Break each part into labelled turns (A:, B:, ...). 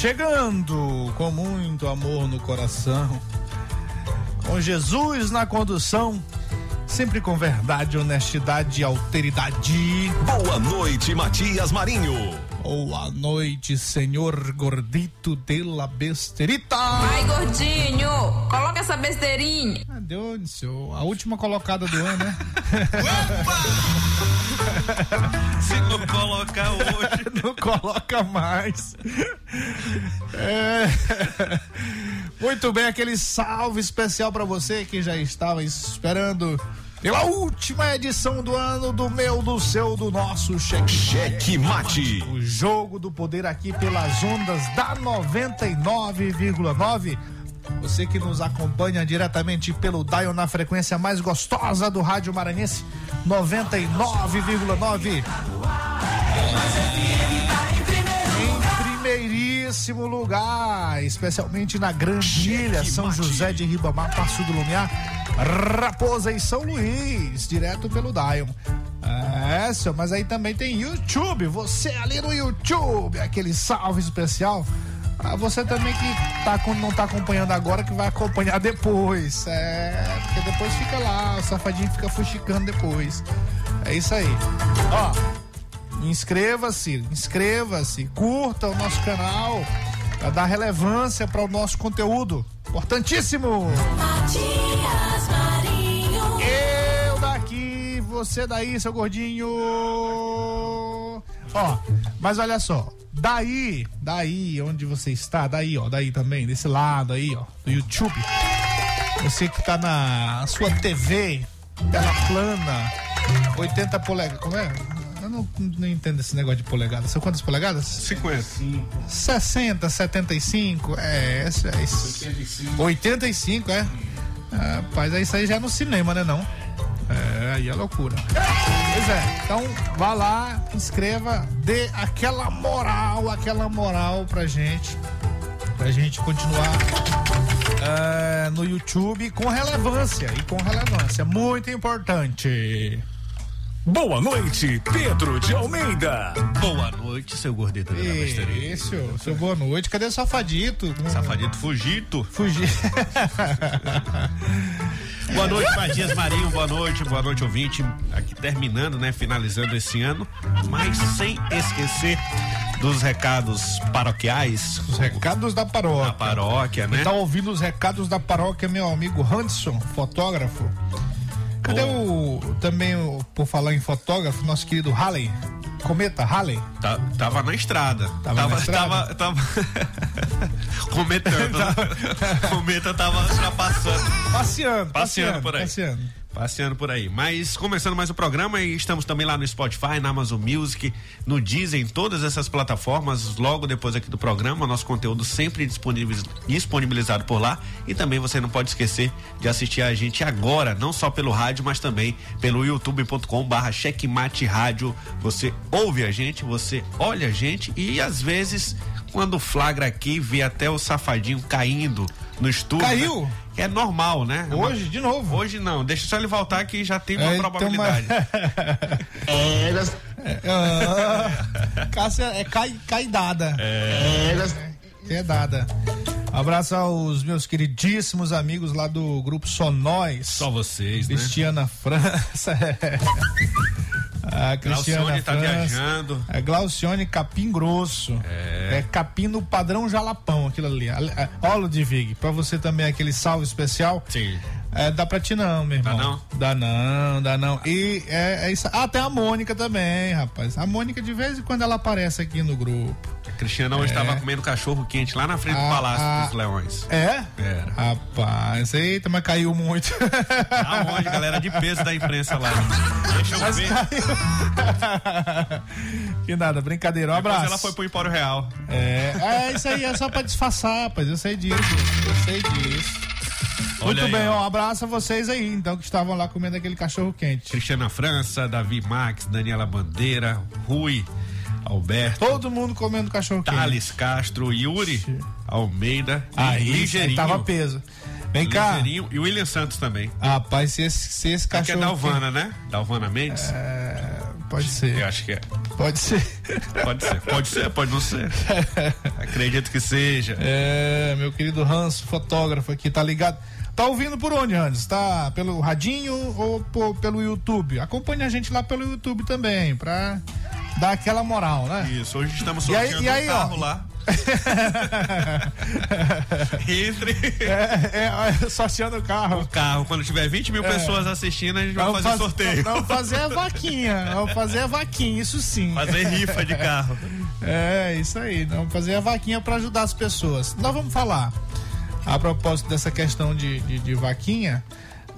A: Chegando com muito amor no coração, com Jesus na condução, sempre com verdade, honestidade e alteridade.
B: Boa noite, Matias Marinho.
A: Boa noite, senhor gordito de la besterita.
C: Vai, gordinho, coloca essa besteirinha.
A: Ah, deu, seu, a última colocada do ano, né?
D: Se não colocar hoje.
A: não coloca mais. É... Muito bem, aquele salve especial para você que já estava esperando pela última edição do ano do meu, do seu, do nosso cheque,
B: cheque mate.
A: O jogo do poder aqui pelas ondas da 99,9. Você que nos acompanha diretamente pelo Dial na frequência mais gostosa do rádio maranhense, 99,9. Primeiríssimo lugar, especialmente na Grande Ilha, São José de Ribamar, Passo do Lumiar, Raposa e São Luís, direto pelo Dion. É, seu, mas aí também tem YouTube, você ali no YouTube, aquele salve especial. Você também que tá, não tá acompanhando agora, que vai acompanhar depois. É, porque depois fica lá, o safadinho fica fuxicando depois. É isso aí. Ó, inscreva-se, inscreva-se, curta o nosso canal para dar relevância para o nosso conteúdo. Importantíssimo! Matias Marinho. Eu daqui, você daí, seu gordinho. Ó, mas olha só, daí, daí onde você está, daí, ó, daí também, desse lado aí, ó, do YouTube. Você que tá na sua TV, tela plana, 80 polegadas, como é? Eu não, não entendo esse negócio de polegada. São quantas polegadas?
D: 50.
A: 60, 75, é, é, isso. 85. 85, é? Rapaz, é isso aí já é no cinema, né não? É, aí é loucura. Pois é, então vá lá, inscreva, dê aquela moral, aquela moral pra gente, pra gente continuar é, no YouTube com relevância e com relevância, muito importante.
B: Boa noite, Pedro de Almeida.
D: Boa noite, seu gordito da besteira.
A: Isso, seu boa noite. Cadê o safadito?
D: Safadito fugito.
A: Fugir.
D: boa noite, Matias Marinho. Boa noite, boa noite, ouvinte. Aqui terminando, né? Finalizando esse ano, mas sem esquecer dos recados paroquiais.
A: Os recados da paróquia.
D: Da paróquia, né?
A: Tá ouvindo os recados da paróquia, meu amigo Hanson, fotógrafo. Cadê o também o, por falar em fotógrafo, nosso querido Halley? Cometa, Halley?
D: Tá, tava na estrada.
A: Tava
D: tava,
A: na estrada?
D: Tava, tava... cometando. Cometa tava ultrapassando.
A: Passeando,
D: Passeando por aí.
A: Passeando.
D: Passeando por aí. Mas começando mais o programa e estamos também lá no Spotify, na Amazon Music, no Deezer, em todas essas plataformas. Logo depois aqui do programa, nosso conteúdo sempre disponibiliz- disponibilizado por lá. E também você não pode esquecer de assistir a gente agora, não só pelo rádio, mas também pelo youtube.com barra checkmate rádio. Você ouve a gente, você olha a gente e às vezes quando flagra aqui, vê até o safadinho caindo no estúdio.
A: Caiu?
D: né? É normal, né? É
A: Hoje, de novo.
D: Hoje não, deixa só ele voltar que já tem uma
A: É,
D: probabilidade.
A: Ah, Cássia é cai, caidada. É. É dada. Abraço aos meus queridíssimos amigos lá do grupo Sonóis.
D: Só vocês, né?
A: Cristiana França. A Cristiana
D: Glaucione tá
A: França.
D: viajando.
A: É Glaucione Capim Grosso. É. capim no padrão jalapão, aquilo ali. É, Ó, Ludwig, pra você também aquele salve especial.
D: Sim.
A: É, dá pra ti não, meu irmão.
D: não?
A: Dá não, dá não. E é, é isso. Ah, tem a Mônica também, rapaz. A Mônica, de vez em quando, ela aparece aqui no grupo.
D: A Cristiana hoje estava comendo cachorro quente lá na frente do
A: É. Ah,
D: Palácio
A: ah.
D: dos Leões.
A: É?
D: Era.
A: Rapaz, eita, mas caiu muito.
D: Aonde, galera de peso da imprensa lá. Deixa eu
A: Mas
D: ver.
A: caiu. que nada, brincadeira. Um
D: Depois
A: abraço.
D: ela foi pro Empório Real.
A: É, é, isso aí é só pra disfarçar, rapaz. Eu sei disso. Eu sei disso.
D: Olha
A: Muito
D: aí,
A: bem,
D: ó,
A: um abraço a vocês aí, então, que estavam lá comendo aquele cachorro quente.
D: Cristiana França, Davi Max, Daniela Bandeira, Rui, Alberto,
A: Todo mundo comendo cachorro quente.
D: Thales Castro, Yuri Almeida
A: Aí,
D: Ligeirinho.
A: tava peso. Vem cá.
D: Ligeirinho e William Santos também.
A: Rapaz, se esse, se esse
D: Aqui é
A: cachorro.
D: Dalvana, né? Dalvana Mendes?
A: É, pode
D: Eu
A: ser.
D: acho que é.
A: Pode ser.
D: Pode ser, pode ser, pode não ser. Acredito que seja.
A: É, meu querido Hans, fotógrafo aqui, tá ligado? Tá ouvindo por onde, Hans? Tá pelo radinho ou po- pelo YouTube? Acompanhe a gente lá pelo YouTube também, pra dar aquela moral, né?
D: Isso, hoje estamos
A: E aí-
D: sorteando
A: e aí,
D: um carro
A: ó?
D: lá. Entre
A: É, é, sorteando o carro.
D: o carro. Quando tiver 20 mil pessoas assistindo, a gente vai fazer
A: faz-
D: sorteio.
A: Vamos fazer a vaquinha. Vamos fazer a vaquinha, isso sim.
D: Fazer rifa de carro.
A: É, isso aí. Vamos fazer a vaquinha para ajudar as pessoas. Nós vamos falar, a propósito dessa questão de, de, de vaquinha,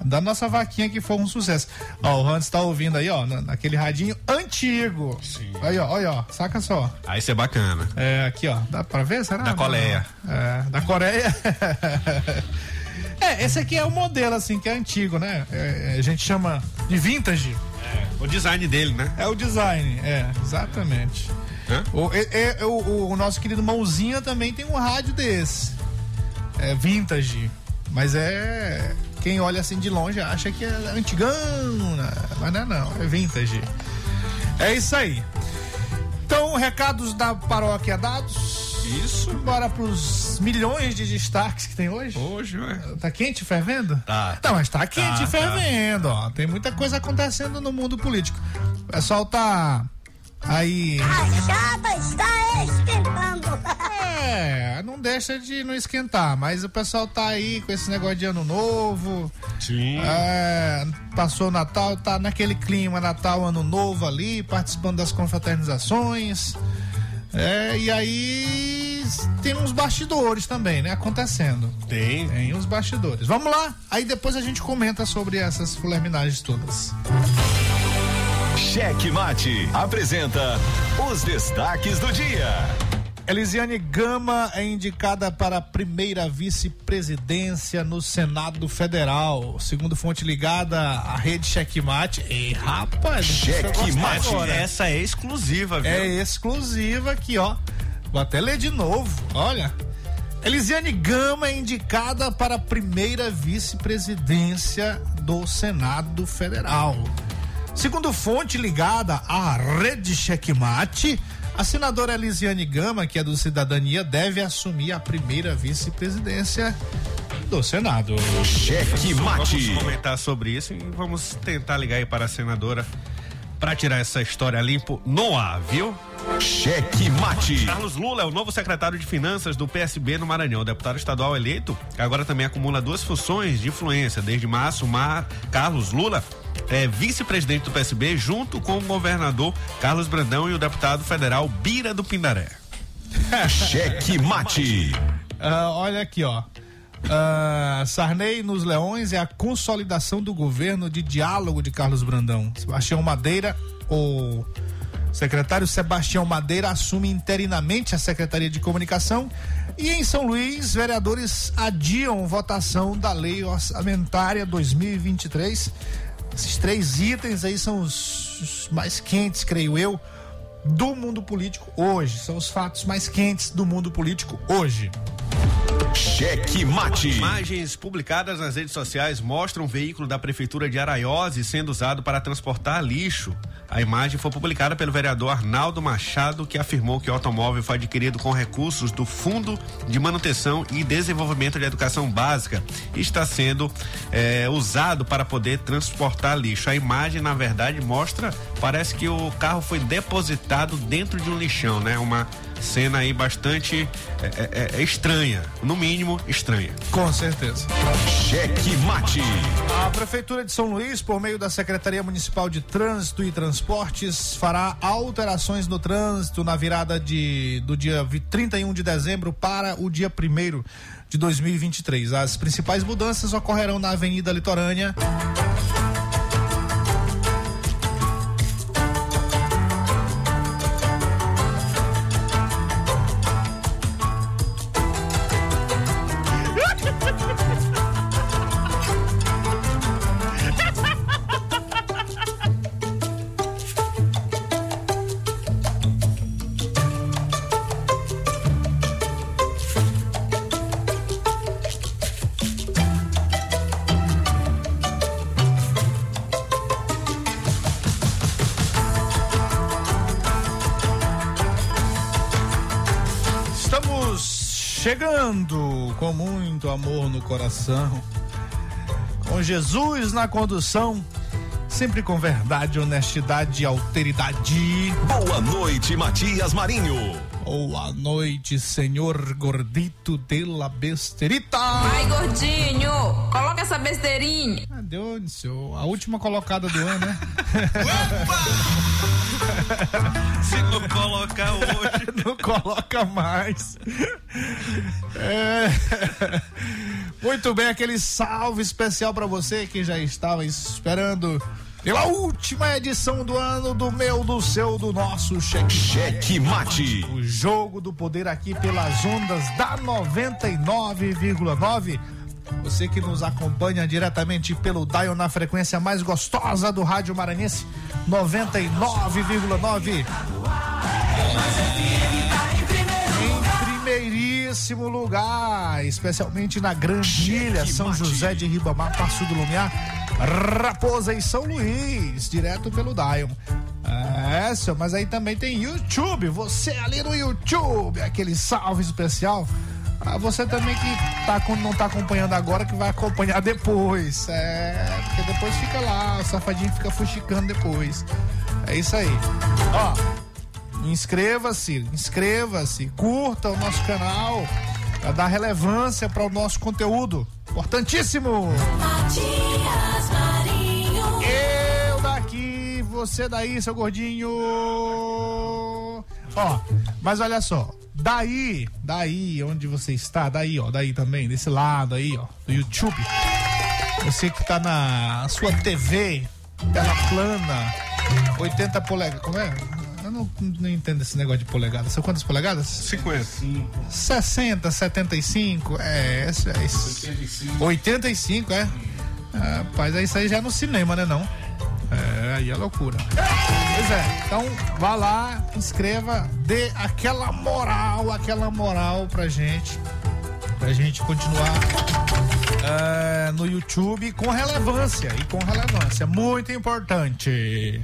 A: da nossa vaquinha que foi um sucesso. Ó, o Hans tá ouvindo aí, ó, na- naquele radinho antigo.
D: Sim.
A: Aí, ó, olha, ó, saca só.
D: Aí isso é bacana.
A: É, aqui, ó, dá pra ver, será?
D: Da Coreia.
A: É, da Coreia. é, esse aqui é o modelo, assim, que é antigo, né? É, a gente chama de vintage.
D: O design dele, né?
A: É o design, é, exatamente. O, é- é- o- o nosso querido Mãozinha também tem um rádio desse. É vintage. Mas é. Quem olha assim de longe acha que é antigão, né? mas não é não, é vintage. É isso aí. Então, recados da paróquia dados.
D: Isso.
A: Bora pros milhões de destaques que tem hoje.
D: Hoje, ué.
A: Tá quente, fervendo?
D: Tá.
A: Não, mas tá quente
D: Tá,
A: e fervendo, ó. Tem muita coisa acontecendo no mundo político. O pessoal tá aí.
E: A chapa está esquentando.
A: É, não deixa de não esquentar, mas o pessoal tá aí com esse negócio de ano novo.
D: Sim.
A: É, passou o Natal, tá naquele clima Natal, Ano Novo ali, participando das confraternizações. É, e aí tem uns bastidores também, né? Acontecendo.
D: Tem.
A: Tem os bastidores. Vamos lá, aí depois a gente comenta sobre essas fulerminagens todas.
B: Cheque Mate apresenta os destaques do dia.
A: Elisiane Gama é indicada para a primeira vice-presidência no Senado Federal. Segundo fonte ligada à rede Checkmate. Ei, rapaz,
B: Checkmate.
D: Essa é exclusiva, viu?
A: É exclusiva aqui, ó. Vou até ler de novo. Olha. Elisiane Gama é indicada para a primeira vice-presidência do Senado Federal. Segundo fonte ligada à rede Checkmate, a senadora Elisiane Gama, que é do Cidadania, deve assumir a primeira vice-presidência do Senado.
B: Cheque Mate.
D: Vamos comentar sobre isso e vamos tentar ligar aí para a senadora para tirar essa história limpo no ar, viu?
B: Cheque Mate.
D: Carlos Lula é o novo secretário de Finanças do PSB no Maranhão. O deputado estadual eleito agora também acumula duas funções de influência. Desde março, Mar... Carlos Lula é, vice-presidente do PSB, junto com o governador Carlos Brandão e o deputado federal Bira do Pindaré.
B: Cheque mate.
A: Uh, olha aqui, ó. Uh, Sarney nos Leões é a consolidação do governo de diálogo de Carlos Brandão. Sebastião Madeira, o secretário Sebastião Madeira assume interinamente a Secretaria de Comunicação. E em São Luís, vereadores adiam votação da Lei Orçamentária 2023. Esses três itens aí são os, os mais quentes, creio eu, do mundo político hoje. São os fatos mais quentes do mundo político hoje.
B: Cheque mate.
D: Imagens publicadas nas redes sociais mostram um veículo da prefeitura de Araiose sendo usado para transportar lixo. A imagem foi publicada pelo vereador Arnaldo Machado, que afirmou que o automóvel foi adquirido com recursos do Fundo de Manutenção e Desenvolvimento de Educação Básica e está sendo é, usado para poder transportar lixo. A imagem, na verdade, mostra, parece que o carro foi depositado dentro de um lixão, né? Uma cena aí bastante é, é, é, estranha, no mínimo estranha.
A: Com certeza.
B: Cheque mate.
A: A Prefeitura de São Luís, por meio da Secretaria Municipal de Trânsito e Transportes, fará alterações no trânsito na virada de, do dia 31 de dezembro para o dia 1 de 2023. As principais mudanças ocorrerão na Avenida Litorânea. Coração, com Jesus na condução, sempre com verdade, honestidade e alteridade.
B: Boa noite, Matias Marinho.
A: Boa noite, senhor gordito de la besterita.
C: Vai, gordinho, coloca essa besteirinha.
A: Ah, deu, senhor, a última colocada do ano, né?
D: Se não colocar hoje.
A: não coloca mais. É... Muito bem, aquele salve especial para você que já estava esperando pela última edição do ano do meu, do seu, do nosso cheque.
B: Cheque mate.
A: O jogo do poder aqui pelas ondas da 99,9. Você que nos acompanha diretamente pelo Dial na frequência mais gostosa do Rádio Maranhense, 99,9. Em primeiríssimo lugar, especialmente na Grandilha, São José de Ribamar, Passo do Lumiar, Raposa e São Luís, direto pelo Dial. É, senhor, mas aí também tem YouTube, você ali no YouTube, aquele salve especial ah, você também que tá, não tá acompanhando agora, que vai acompanhar depois. É, porque depois fica lá, o safadinho fica fuxicando depois. É isso aí. Ó, inscreva-se, inscreva-se, curta o nosso canal para dar relevância para o nosso conteúdo. Importantíssimo! Matias Marinho. Eu daqui, você daí, seu gordinho. Ó, mas olha só, Daí, daí, onde você está, daí, ó, daí também, desse lado aí, ó, do YouTube. Você que tá na sua TV, tela plana, 80 polegadas, como é? Eu não, não, entendo esse negócio de polegadas. São quantas polegadas?
D: 50.
A: 60, 75, é, é, é 85. 85, é? Rapaz, é isso aí já é no cinema, né não? É, aí é loucura. Pois é, então vá lá, inscreva, dê aquela moral, aquela moral pra gente, pra gente continuar é, no YouTube com relevância e com relevância, muito importante.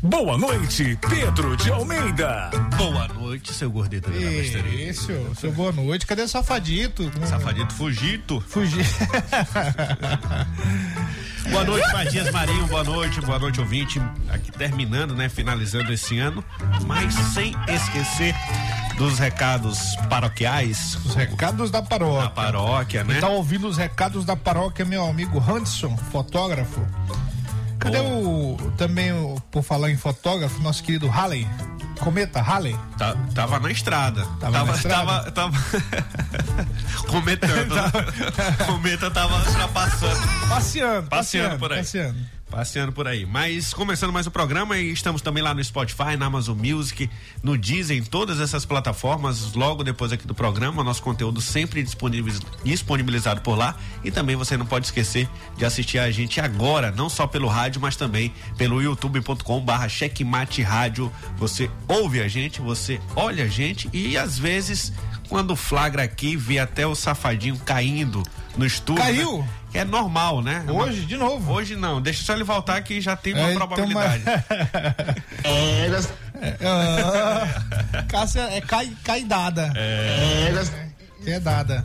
B: Boa noite, Pedro de Almeida.
D: Boa noite, seu gordito da
A: Isso, seu boa noite. Cadê o Safadito?
D: Safadito Fugito.
A: Fugito.
D: boa noite, Matias Marinho. Boa noite, boa noite, ouvinte. Aqui terminando, né? Finalizando esse ano, mas sem esquecer dos recados paroquiais.
A: Os recados da paróquia. Da
D: paróquia, né?
A: Tá ouvindo os recados da paróquia, meu amigo Hanson, fotógrafo. Cadê o. Também, o, por falar em fotógrafo, nosso querido Halley? Cometa Halley?
D: Tá, tava na estrada.
A: Tava na estrada?
D: Tava, tava... cometando. Cometa tava ultrapassando.
A: Passeando,
D: Passeando por aí.
A: Passeando.
D: Passeando por aí. Mas começando mais o programa e estamos também lá no Spotify, na Amazon Music, no Deezer, em todas essas plataformas. Logo depois aqui do programa, nosso conteúdo sempre disponibiliz- disponibilizado por lá. E também você não pode esquecer de assistir a gente agora, não só pelo rádio, mas também pelo youtube.com barra checkmate rádio. Você ouve a gente, você olha a gente e às vezes quando flagra aqui, vê até o safadinho caindo no estúdio.
A: Caiu?
D: né? Que é normal, né? É uma-
A: Hoje, de novo.
D: Hoje não, deixa só ele voltar que já tem uma
A: É, tem uma-
D: probabilidade.
A: Ah, Cássia é cai, caidada. É. É dada.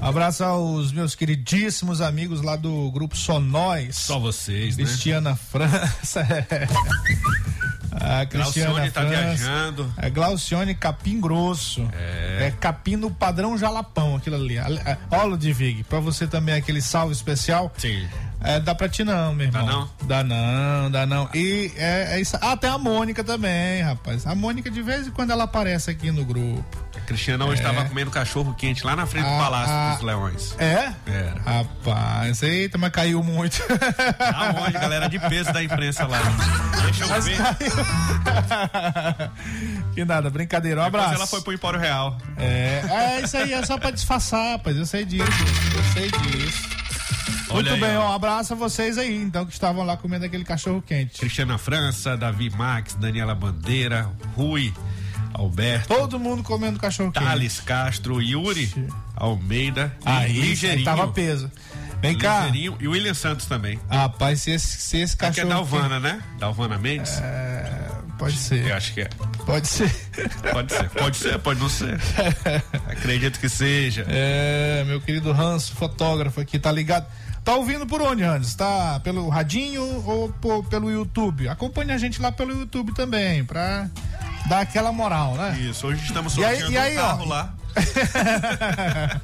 A: Abraço aos meus queridíssimos amigos lá do grupo Sonóis.
D: Só vocês, né?
A: Cristiana França. é. A Cristiana
D: Glaucione tá
A: França.
D: viajando.
A: É Glaucione Capim Grosso. É. capim no padrão jalapão, aquilo ali. Ali- é, Ó, Ludwig, pra você também aquele salve especial.
D: Sim.
A: É, dá pra ti não, meu irmão.
D: não?
A: Dá não, dá não. E é, é isso. Ah, tem a Mônica também, rapaz. A Mônica, de vez em quando, ela aparece aqui no grupo.
D: A Cristiana hoje estava comendo cachorro quente lá na frente do
A: É. Ah,
D: Palácio
A: ah.
D: dos Leões.
A: É?
D: Era.
A: Rapaz, eita, mas caiu muito.
D: Aonde, galera de peso da imprensa lá. Deixa eu
A: Mas
D: ver.
A: caiu. que nada, brincadeira. Um
D: Depois
A: abraço.
D: ela foi pro Empório Real.
A: É, é, isso aí é só pra disfarçar, rapaz. Eu sei disso. Eu sei disso.
D: Olha
A: Muito
D: aí,
A: bem,
D: ó.
A: um abraço a vocês aí, então, que estavam lá comendo aquele cachorro quente.
D: Cristiana França, Davi Max, Daniela Bandeira, Rui, Alberto,
A: Todo mundo comendo cachorro quente.
D: Thales Castro, Yuri Almeida
A: Aí,
D: Ligeirinho.
A: tava peso. Vem cá.
D: Ligeirinho e William Santos também.
A: Rapaz, se esse, se esse
D: Aqui é
A: cachorro.
D: Dalvana, né? Dalvana Mendes?
A: É, pode ser.
D: Eu acho que é.
A: Pode ser.
D: Pode ser, pode ser, pode não ser. Acredito que seja.
A: É, meu querido Hans, fotógrafo aqui, tá ligado? Tá ouvindo por onde, Hans? Tá pelo radinho ou po- pelo YouTube? Acompanhe a gente lá pelo YouTube também, pra dar aquela moral, né?
D: Isso, hoje estamos
A: E aí-
D: sorteando
A: e aí,
D: um carro
A: ó,
D: lá.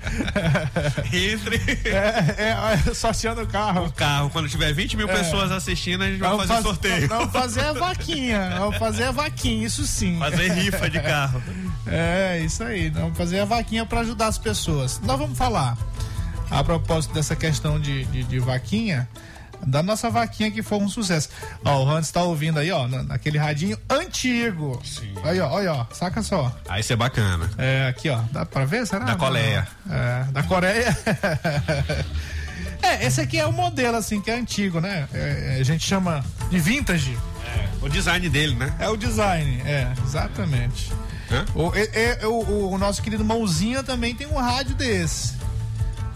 D: Entre
A: É, é, sorteando o carro.
D: o carro. Quando tiver 20 mil pessoas assistindo, a gente vai
A: Vamos
D: fazer
A: faz-
D: sorteio.
A: Vamos fazer a vaquinha. Vamos fazer a vaquinha, isso sim.
D: Fazer rifa de carro.
A: É, isso aí. Vamos fazer a vaquinha para ajudar as pessoas. Nós vamos falar, a propósito dessa questão de, de, de vaquinha, da nossa vaquinha que foi um sucesso. Ó, o Hans tá ouvindo aí, ó, na- naquele radinho antigo.
D: Sim.
A: Aí, ó, olha, ó, saca só.
D: Aí isso é bacana.
A: É, aqui, ó, dá pra ver, será?
D: Da Coreia.
A: É, da Coreia. é, esse aqui é o modelo, assim, que é antigo, né? É, a gente chama de vintage.
D: O design dele, né?
A: É o design, é, exatamente. O, é- é- o- o nosso querido Mãozinha também tem um rádio desse.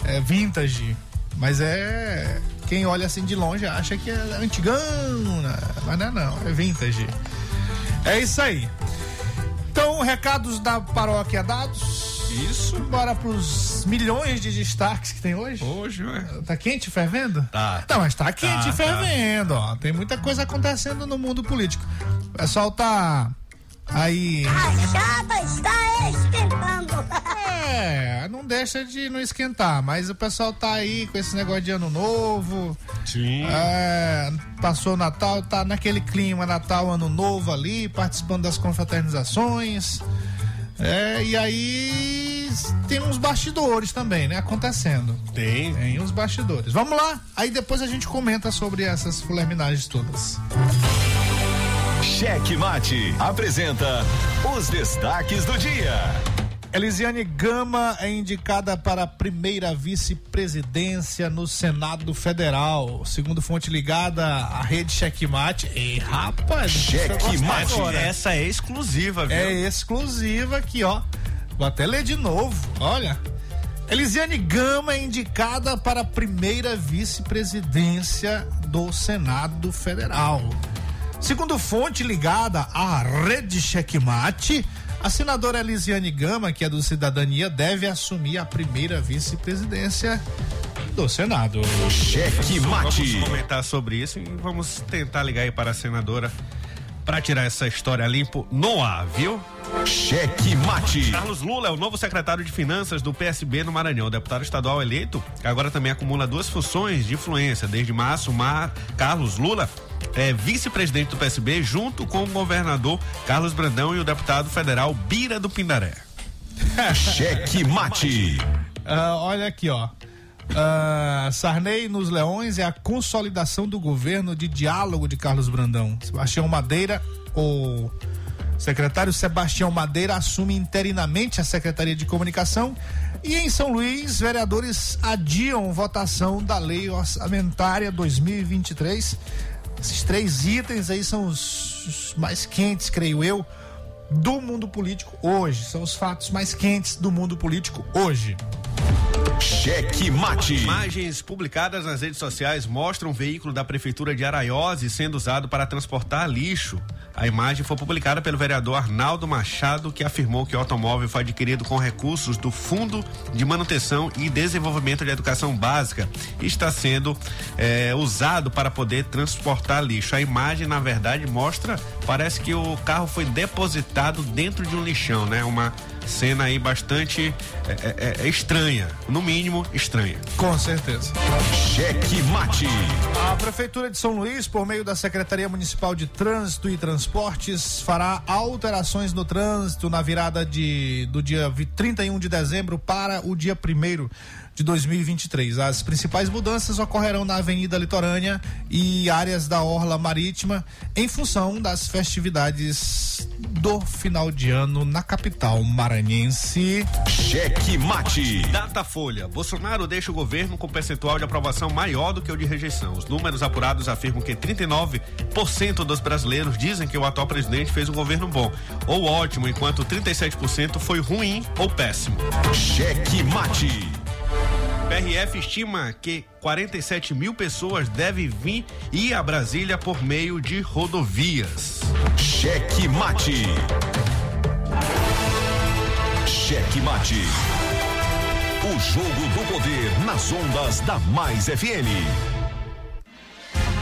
A: É vintage. Mas é. Quem olha assim de longe acha que é antigão, né? mas não é não, é vintage. É isso aí. Então, recados da paróquia dados.
D: Isso.
A: Bora pros milhões de destaques que tem hoje.
D: Hoje, ué.
A: Tá quente e fervendo?
D: Tá.
A: Não, mas tá quente
D: Tá,
A: e fervendo, ó. Tem muita coisa acontecendo no mundo político. O pessoal tá aí.
E: A chapa está.
A: É, não deixa de não esquentar, mas o pessoal tá aí com esse negócio de ano novo.
D: Sim.
A: É, passou o Natal, tá naquele clima Natal, Ano Novo ali, participando das confraternizações. É, e aí tem uns bastidores também, né? Acontecendo.
D: Tem.
A: Tem uns bastidores. Vamos lá, aí depois a gente comenta sobre essas fulerminagens todas.
B: Cheque Mate apresenta os destaques do dia.
A: Elisiane Gama é indicada para a primeira vice-presidência no Senado Federal. Segundo fonte ligada à rede Checkmate. E rapaz,
B: Checkmate.
D: Essa é exclusiva, viu?
A: É exclusiva aqui, ó. Vou até ler de novo. Olha. Elisiane Gama é indicada para a primeira vice-presidência do Senado Federal. Segundo fonte ligada à rede Checkmate, a senadora Elisiane Gama, que é do Cidadania, deve assumir a primeira vice-presidência do Senado.
B: Cheque
D: Vamos
B: Mate.
D: comentar sobre isso e vamos tentar ligar aí para a senadora Pra tirar essa história limpo no ar, viu?
B: Cheque mate.
D: Carlos Lula é o novo secretário de Finanças do PSB no Maranhão. O deputado estadual eleito agora também acumula duas funções de influência. Desde março, Mar... Carlos Lula é vice-presidente do PSB junto com o governador Carlos Brandão e o deputado federal Bira do Pindaré.
B: Cheque mate.
A: Uh, olha aqui, ó. Uh, Sarney nos Leões é a consolidação do governo de diálogo de Carlos Brandão. Sebastião Madeira, o secretário Sebastião Madeira assume interinamente a Secretaria de Comunicação. E em São Luís, vereadores adiam votação da Lei Orçamentária 2023. Esses três itens aí são os, mais quentes, creio eu, do mundo político hoje. São os fatos mais quentes do mundo político hoje.
B: Cheque mate.
D: Imagens publicadas nas redes sociais mostram um veículo da prefeitura de Araiose sendo usado para transportar lixo. A imagem foi publicada pelo vereador Arnaldo Machado, que afirmou que o automóvel foi adquirido com recursos do Fundo de Manutenção e Desenvolvimento de Educação Básica e está sendo é, usado para poder transportar lixo. A imagem, na verdade, mostra, parece que o carro foi depositado dentro de um lixão, né? Uma cena aí bastante é, é, é, estranha, no mínimo estranha.
A: Com certeza.
B: Cheque mate.
A: A Prefeitura de São Luís, por meio da Secretaria Municipal de Trânsito e Transportes, fará alterações no trânsito na virada de, do dia 31 de dezembro para o dia 1 de 2023. As principais mudanças ocorrerão na Avenida Litorânea e áreas da Orla Marítima em função das festividades do final de ano na capital maranhense.
B: Cheque mate.
D: Datafolha. Bolsonaro deixa o governo com percentual de aprovação maior do que o de rejeição. Os números apurados afirmam que 39% dos brasileiros dizem que o atual presidente fez um governo bom ou ótimo, enquanto 37% foi ruim ou péssimo.
B: Cheque mate.
D: PRF estima que 47 mil pessoas devem vir ir a Brasília por meio de rodovias.
B: Cheque mate. Cheque mate. O jogo do poder nas ondas da Mais FM.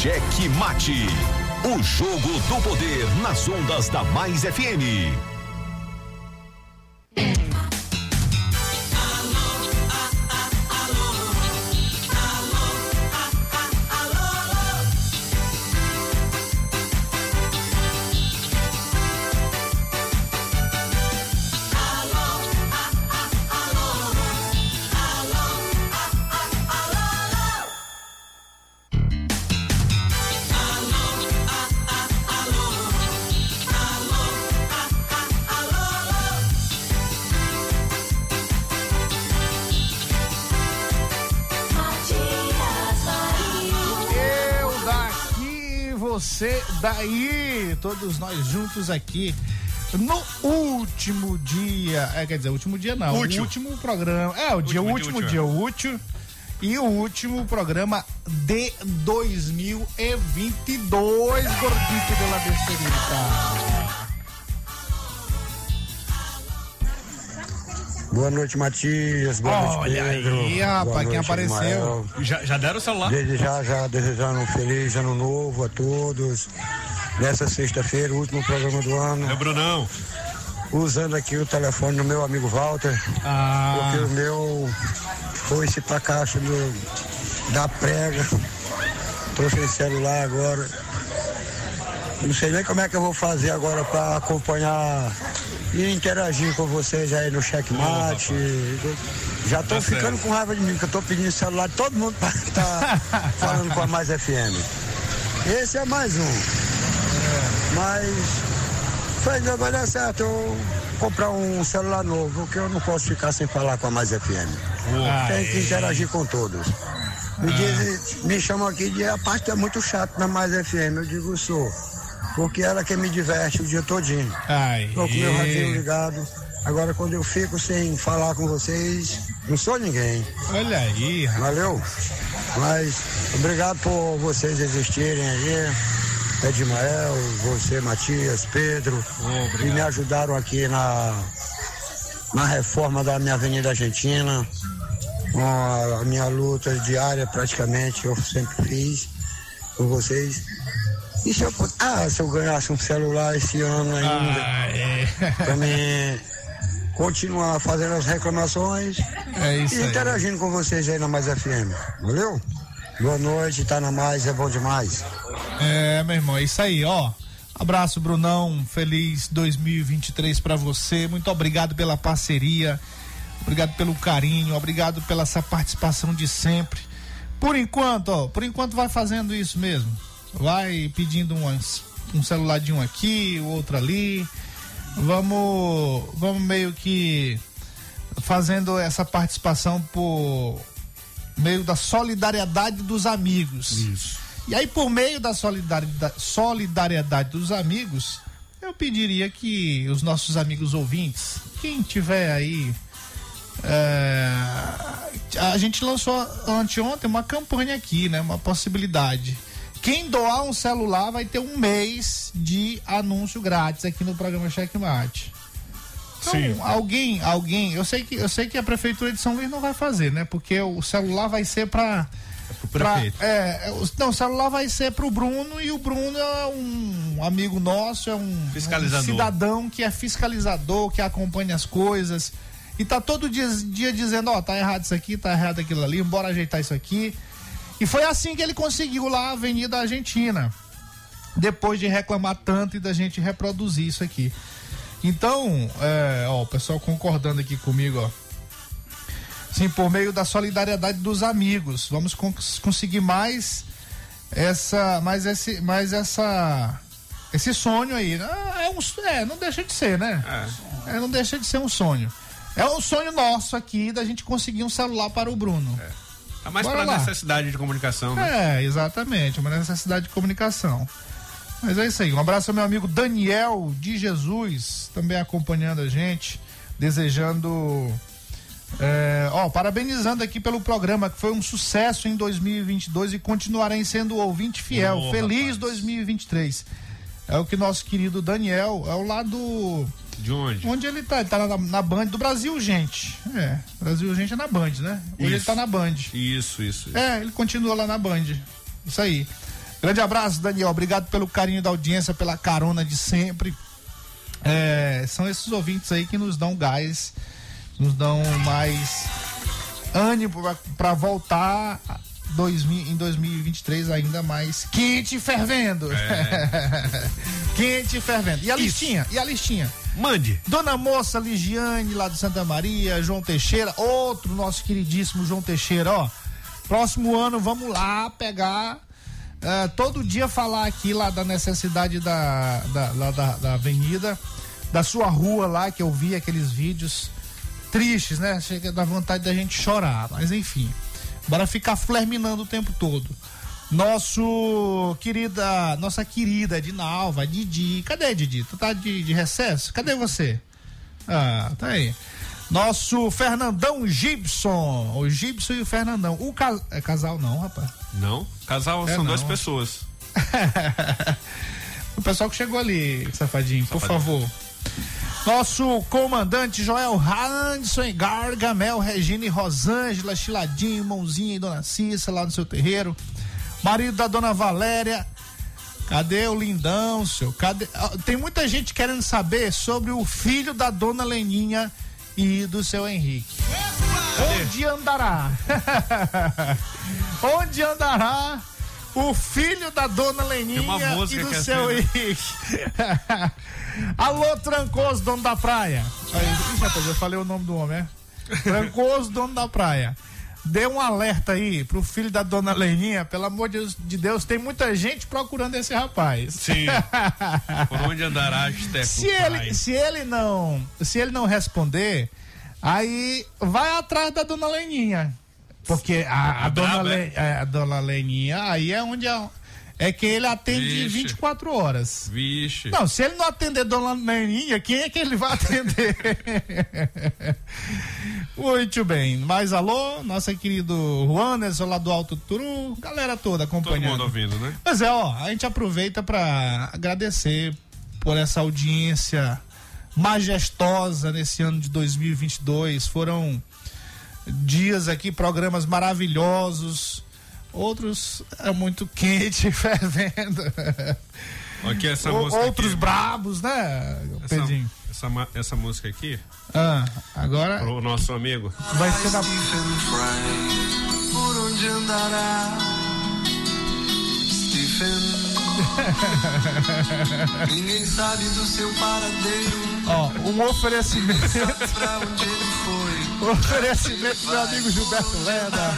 B: Cheque Mate. O jogo do poder nas ondas da Mais FM.
A: Daí, todos nós juntos aqui no último dia, é, quer dizer, último dia não,
D: Útil.
A: o último programa, é, o dia, o último dia útil e o último programa de 2022, gordito de la besterita.
F: Boa noite, Matias. Boa noite,
A: Olha
F: Pedro.
A: aí, rapaz,
F: Boa
A: quem
F: noite,
A: apareceu?
D: Já, já deram o celular?
F: Desde já, já desejando um feliz ano novo a todos. Nessa sexta-feira, o último programa do
D: É
F: ano.
D: Brunão.
F: Usando aqui o telefone do meu amigo Walter,
A: Ah,
F: porque o meu foi-se pra caixa do, da prega. Tô sem celular agora. Não sei nem como é que eu vou fazer agora para acompanhar e interagir com vocês aí no checkmate. Já tô
D: Tá
F: ficando
D: certo.
F: com raiva de mim, que eu tô pedindo celular de todo mundo para estar falando com a Mais FM. Esse é mais um. Mas faz vai dar certo eu comprar um celular novo, porque eu não posso ficar sem falar com a Mais FM. Tem que interagir com todos. Me, dizem, me chamam aqui de a parte é muito chato na Mais FM. Eu digo, sou. Porque ela que me diverte o dia todinho.
A: ai.
F: Tô com meu radinho ligado. Agora quando eu fico sem falar com vocês, não sou ninguém.
A: Olha aí.
F: Valeu? Mas obrigado por vocês existirem aí. Edmael, você, Matias, Pedro. e me ajudaram aqui na, na reforma da minha Avenida Argentina. A, minha luta diária praticamente, que eu sempre fiz com vocês. E se eu, ah, se eu ganhasse um celular esse ano ainda,
A: Ai,
F: pra mim continuar fazendo as reclamações
A: é isso
F: e
A: aí.
F: interagindo com vocês aí na Mais FM. Valeu? Boa noite, tá na Mais, é bom demais.
A: É, meu irmão, é isso aí, ó. Abraço, Brunão. Feliz 2023 pra você. Muito obrigado pela parceria. Obrigado pelo carinho. Obrigado pela essa participação de sempre. Por enquanto, ó, por enquanto vai fazendo isso mesmo. Vai pedindo umas, um celular de um aqui, o outro ali. Vamos, vamos meio que fazendo essa participação por meio da solidariedade dos amigos.
D: Isso.
A: E aí, por meio da solidariedade, solidariedade dos amigos, eu pediria que os nossos amigos ouvintes, quem tiver aí. é, a gente lançou anteontem uma campanha aqui, né? Uma possibilidade. Quem doar um celular vai ter um mês de anúncio grátis aqui no programa Checkmate. Então,
D: Sim.
A: alguém, alguém, eu sei que eu sei que a prefeitura de São Luís não vai fazer, né? Porque o celular vai ser para
D: pro prefeito.
A: é, é, o- não, o celular vai ser pro Bruno e o Bruno é um amigo nosso, é um,
D: Fiscalizador.
A: um cidadão que é fiscalizador, que acompanha as coisas e tá todo dia, dia dizendo, ó, tá errado isso aqui, tá errado aquilo ali, bora ajeitar isso aqui. E foi assim que ele conseguiu lá a Avenida Argentina. Depois de reclamar tanto e da gente reproduzir isso aqui. Então, é, ó, o pessoal concordando aqui comigo, ó. Sim, por meio da solidariedade dos amigos. Vamos cons- conseguir mais essa, mais esse, mais essa, esse sonho aí. Ah, É, um, é, não deixa de ser, né? É, não deixa de ser um sonho. É um sonho nosso aqui da gente conseguir um celular para o Bruno.
D: Tá mais
A: lá.
D: necessidade de comunicação, né?
A: É, exatamente, uma necessidade de comunicação. Mas é isso aí. Um abraço ao meu amigo Daniel de Jesus, também acompanhando a gente, desejando. é, ó, parabenizando aqui pelo programa, que foi um sucesso em 2022 e continuarem sendo ouvinte fiel.
D: Ô,
A: Feliz
D: rapaz.
A: 2023. É o que nosso querido Daniel, é o lado.
D: De onde?
A: Onde ele tá? Ele tá na, na Band do Brasil, gente. É, Brasil, gente é na Band, né? Hoje ele tá na Band.
D: Isso, isso. isso.
A: É, ele continua lá na Band. Isso aí. Grande abraço, Daniel. Obrigado pelo carinho da audiência, pela carona de sempre. É, são esses ouvintes aí que nos dão gás, nos dão mais ânimo para voltar a 2000 em 2023 ainda mais quente e fervendo. quente e fervendo. E a listinha? E a listinha?
D: Mande.
A: Dona Moça Ligiane, lá de Santa Maria, João Teixeira, outro nosso queridíssimo João Teixeira, ó. Próximo ano vamos lá pegar. eh, todo dia falar aqui lá da necessidade da, da, lá da, da avenida, da sua rua lá, que eu vi aqueles vídeos tristes, né? Chega da vontade da gente chorar, mas enfim. Bora ficar flerminando o tempo todo. Nosso querida, nossa querida Dinalva, Didi. Cadê Didi? Tu tá de, de recesso? Cadê você? Ah, tá aí. Nosso Fernandão Gibson. O Gibson e o Fernandão. O ca... é casal não, rapaz.
D: Não? Casal
A: É,
D: são
A: não.
D: duas pessoas.
A: o pessoal que chegou ali, safadinho, por
D: Safadinho.
A: favor. Nosso comandante Joel Hanson, Gargamel, Regina e Rosângela, Chiladinho, Mãozinha e Dona Cissa lá no seu terreiro. Marido da Dona Valéria. Cadê o lindão, seu? Cadê? Tem muita gente querendo saber sobre o filho da Dona Leninha e do seu Henrique. Onde andará? Onde andará o filho da dona Leninha e do seu assim, né? Henrique? Alô, Trancoso, dono da praia. Aí, eu falei o nome do homem, é? Trancoso, dono da praia. Dê um alerta aí pro filho da dona Leninha, pelo amor de Deus, tem muita gente procurando esse rapaz.
D: Sim. Por onde andará
A: se ele, se ele não, se ele não responder, aí vai atrás da dona Leninha. Porque a, a, é dona, Le, é? É, a dona Leninha, aí é onde a, é que ele atende Vixe. 24 horas.
D: Vixe.
A: Não, se ele não atender Dona Neninha, quem é que ele vai atender? Muito bem. Mais alô, nosso querido Juanes, lá do Alto Turu, galera toda acompanhando. Todo
D: mundo ouvindo, né?
A: Mas é, ó, a gente aproveita para agradecer por essa audiência majestosa nesse ano de 2022. Foram dias aqui, programas maravilhosos outros é muito quente, fervendo.
D: Aqui essa
A: o,
D: música
A: outros
D: aqui,
A: brabos, né,
D: essa, Pedrinho? Essa, essa música aqui.
A: Ah, agora.
D: Pro nosso amigo.
A: Vai ser da.
G: Por onde andará Stephen? Ninguém sabe do seu paradeiro.
A: Ó, um oferecimento. pra onde ele foi. oferecimento do meu amigo Gilberto Leda.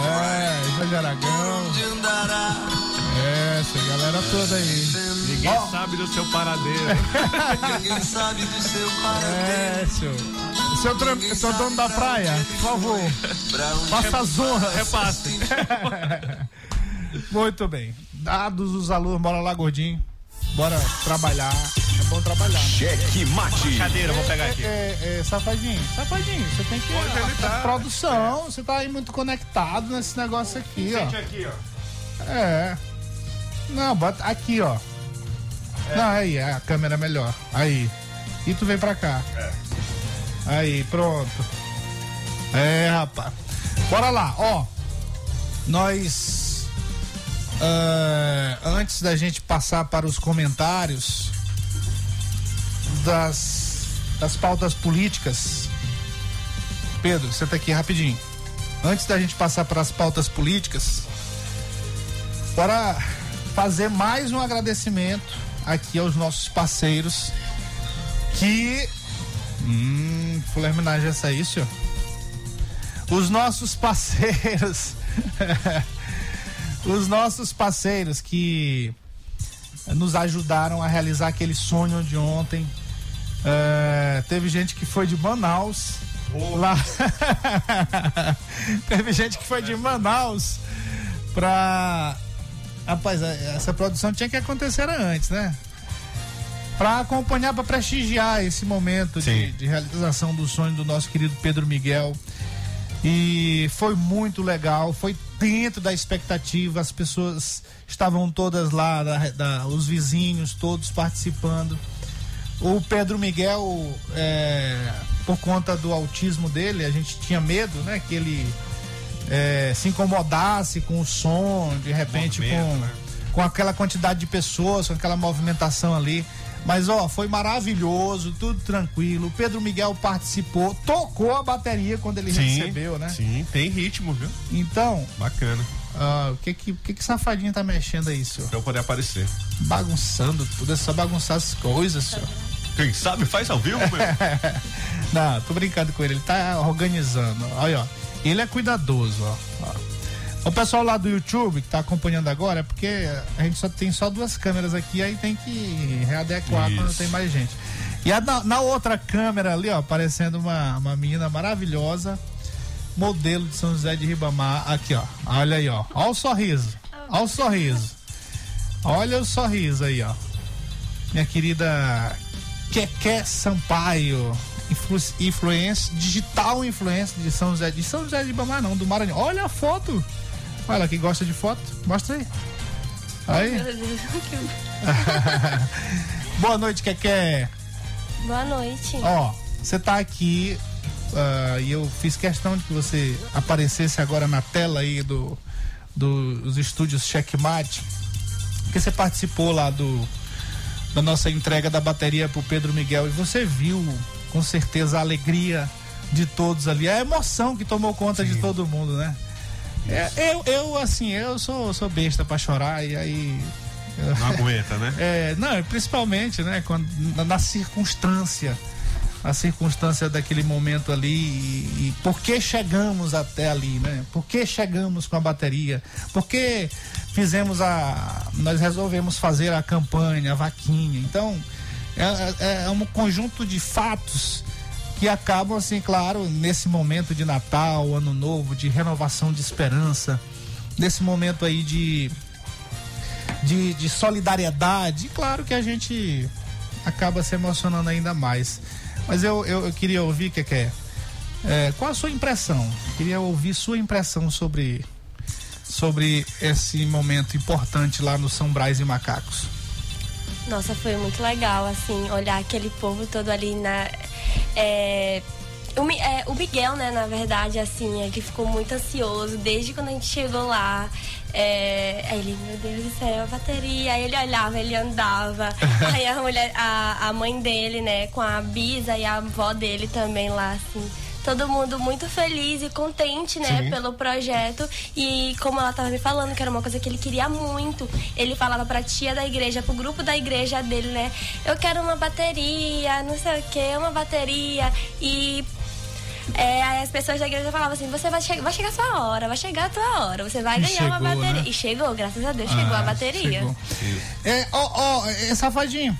A: É, Jorge Aragão. É, essa galera toda aí.
D: Ninguém oh. sabe do seu paradeiro.
G: Ninguém sabe do seu paradeiro.
A: É, seu. Seu, seu dono da praia, por favor. Faça as honras.
D: Repasse.
A: Muito bem. Dados os alunos, bora lá, gordinho. Bora trabalhar. É bom trabalhar.
B: Cheque mate.
D: Cadeira, vou pegar aqui.
A: É, é, é, safadinho, safadinho. Você tem que. Hoje ele tá. Produção, você tá aí muito conectado nesse negócio aqui, ó.
D: aqui, ó.
A: É. Não, bota aqui, ó. É. Não, aí, a câmera é melhor. Aí. E tu vem pra cá. É. Aí, pronto. É, rapaz. Bora lá, ó. Nós Uh, antes da gente passar para os comentários das, das pautas políticas, Pedro, senta aqui rapidinho. Antes da gente passar para as pautas políticas, para fazer mais um agradecimento aqui aos nossos parceiros que. Hum, fulano homenagem essa aí, senhor. Os nossos parceiros. os nossos parceiros que nos ajudaram a realizar aquele sonho de ontem. É, teve gente que foi de Manaus. Oh. Lá. teve gente que foi de Manaus pra. Rapaz, é, essa produção tinha que acontecer antes, né? Para acompanhar, para prestigiar esse momento de, de, realização do sonho do nosso querido Pedro Miguel. E foi muito legal, foi dentro da expectativa, as pessoas estavam todas lá, da, da, os vizinhos todos participando. O Pedro Miguel, é, por conta do autismo dele, a gente tinha medo, né? Que ele é, se incomodasse com o som, de repente com, né? com aquela quantidade de pessoas, com aquela movimentação ali. Mas ó, foi maravilhoso, tudo tranquilo. Pedro Miguel participou, tocou a bateria quando ele sim, recebeu, né?
D: Sim, tem ritmo, viu?
A: Então.
D: Bacana.
A: Uh, o que que, que que safadinho tá mexendo aí, senhor?
D: Pra eu poder aparecer.
A: Bagunçando tudo, é só bagunçar as coisas, senhor.
D: Quem sabe faz ao vivo, meu.
A: Não, tô brincando com ele, ele tá organizando. Olha, ó. Ele é cuidadoso, ó. O pessoal lá do YouTube que tá acompanhando agora, é porque a gente só tem só duas câmeras aqui, aí tem que readequar Isso. quando tem mais gente. E a, na, na, outra câmera ali, ó, aparecendo uma, uma menina maravilhosa, modelo de São José de Ribamar. Aqui, ó. Olha aí, ó. Olha o sorriso. Olha o sorriso. Olha o sorriso aí, ó. Minha querida Keké Sampaio. Influ, influência, digital influência de São José de São José de Ribamar, não, do Maranhão. Olha a foto. Olha, quem gosta de foto, mostra aí. Aí. Boa noite, Keké.
H: Boa noite.
A: Ó, você tá aqui uh, e eu fiz questão de que você aparecesse agora na tela aí do, do dos estúdios Checkmate, porque você participou lá do da nossa entrega da bateria pro Pedro Miguel e você viu com certeza a alegria de todos ali, a emoção que tomou conta Sim. de todo mundo, né? É, eu, eu, assim, eu sou, sou besta para chorar e aí
D: não aguenta, né?
A: É, não, principalmente, né, quando, na, na circunstância, a circunstância daquele momento ali e, e, por que chegamos até ali, né? Por que chegamos com a bateria? Por que fizemos a. Nós resolvemos fazer a campanha, a vaquinha. Então, é, é, é um conjunto de fatos que acabam, assim, claro, nesse momento de Natal, Ano Novo, de renovação de esperança, nesse momento aí de de, de solidariedade. Claro que a gente acaba se emocionando ainda mais. Mas eu, eu, eu queria ouvir, que é, é, qual a sua impressão? Queria ouvir sua impressão sobre, sobre esse momento importante lá no São Brás e Macacos.
H: Nossa, foi muito legal, assim, olhar aquele povo todo ali na. É, o, é, o Miguel, né, na verdade, assim, é que ficou muito ansioso desde quando a gente chegou lá. É, aí ele, meu Deus do céu, a bateria. Aí ele olhava, ele andava. aí a mulher, a, a mãe dele, né, com a Bisa e a avó dele também lá, assim todo mundo muito feliz e contente, né, Sim. pelo projeto. E como ela tava me falando, que era uma coisa que ele queria muito, ele falava pra tia da igreja, pro grupo da igreja dele, né, eu quero uma bateria, não sei o que, uma bateria. E é, aí as pessoas da igreja falavam assim: você vai, che vai chegar a sua hora, vai chegar a tua hora, você vai ganhar chegou, uma bateria. Né? E chegou, graças a Deus, chegou a ah, bateria. Chegou.
A: É, ó, ó, é, safadinho.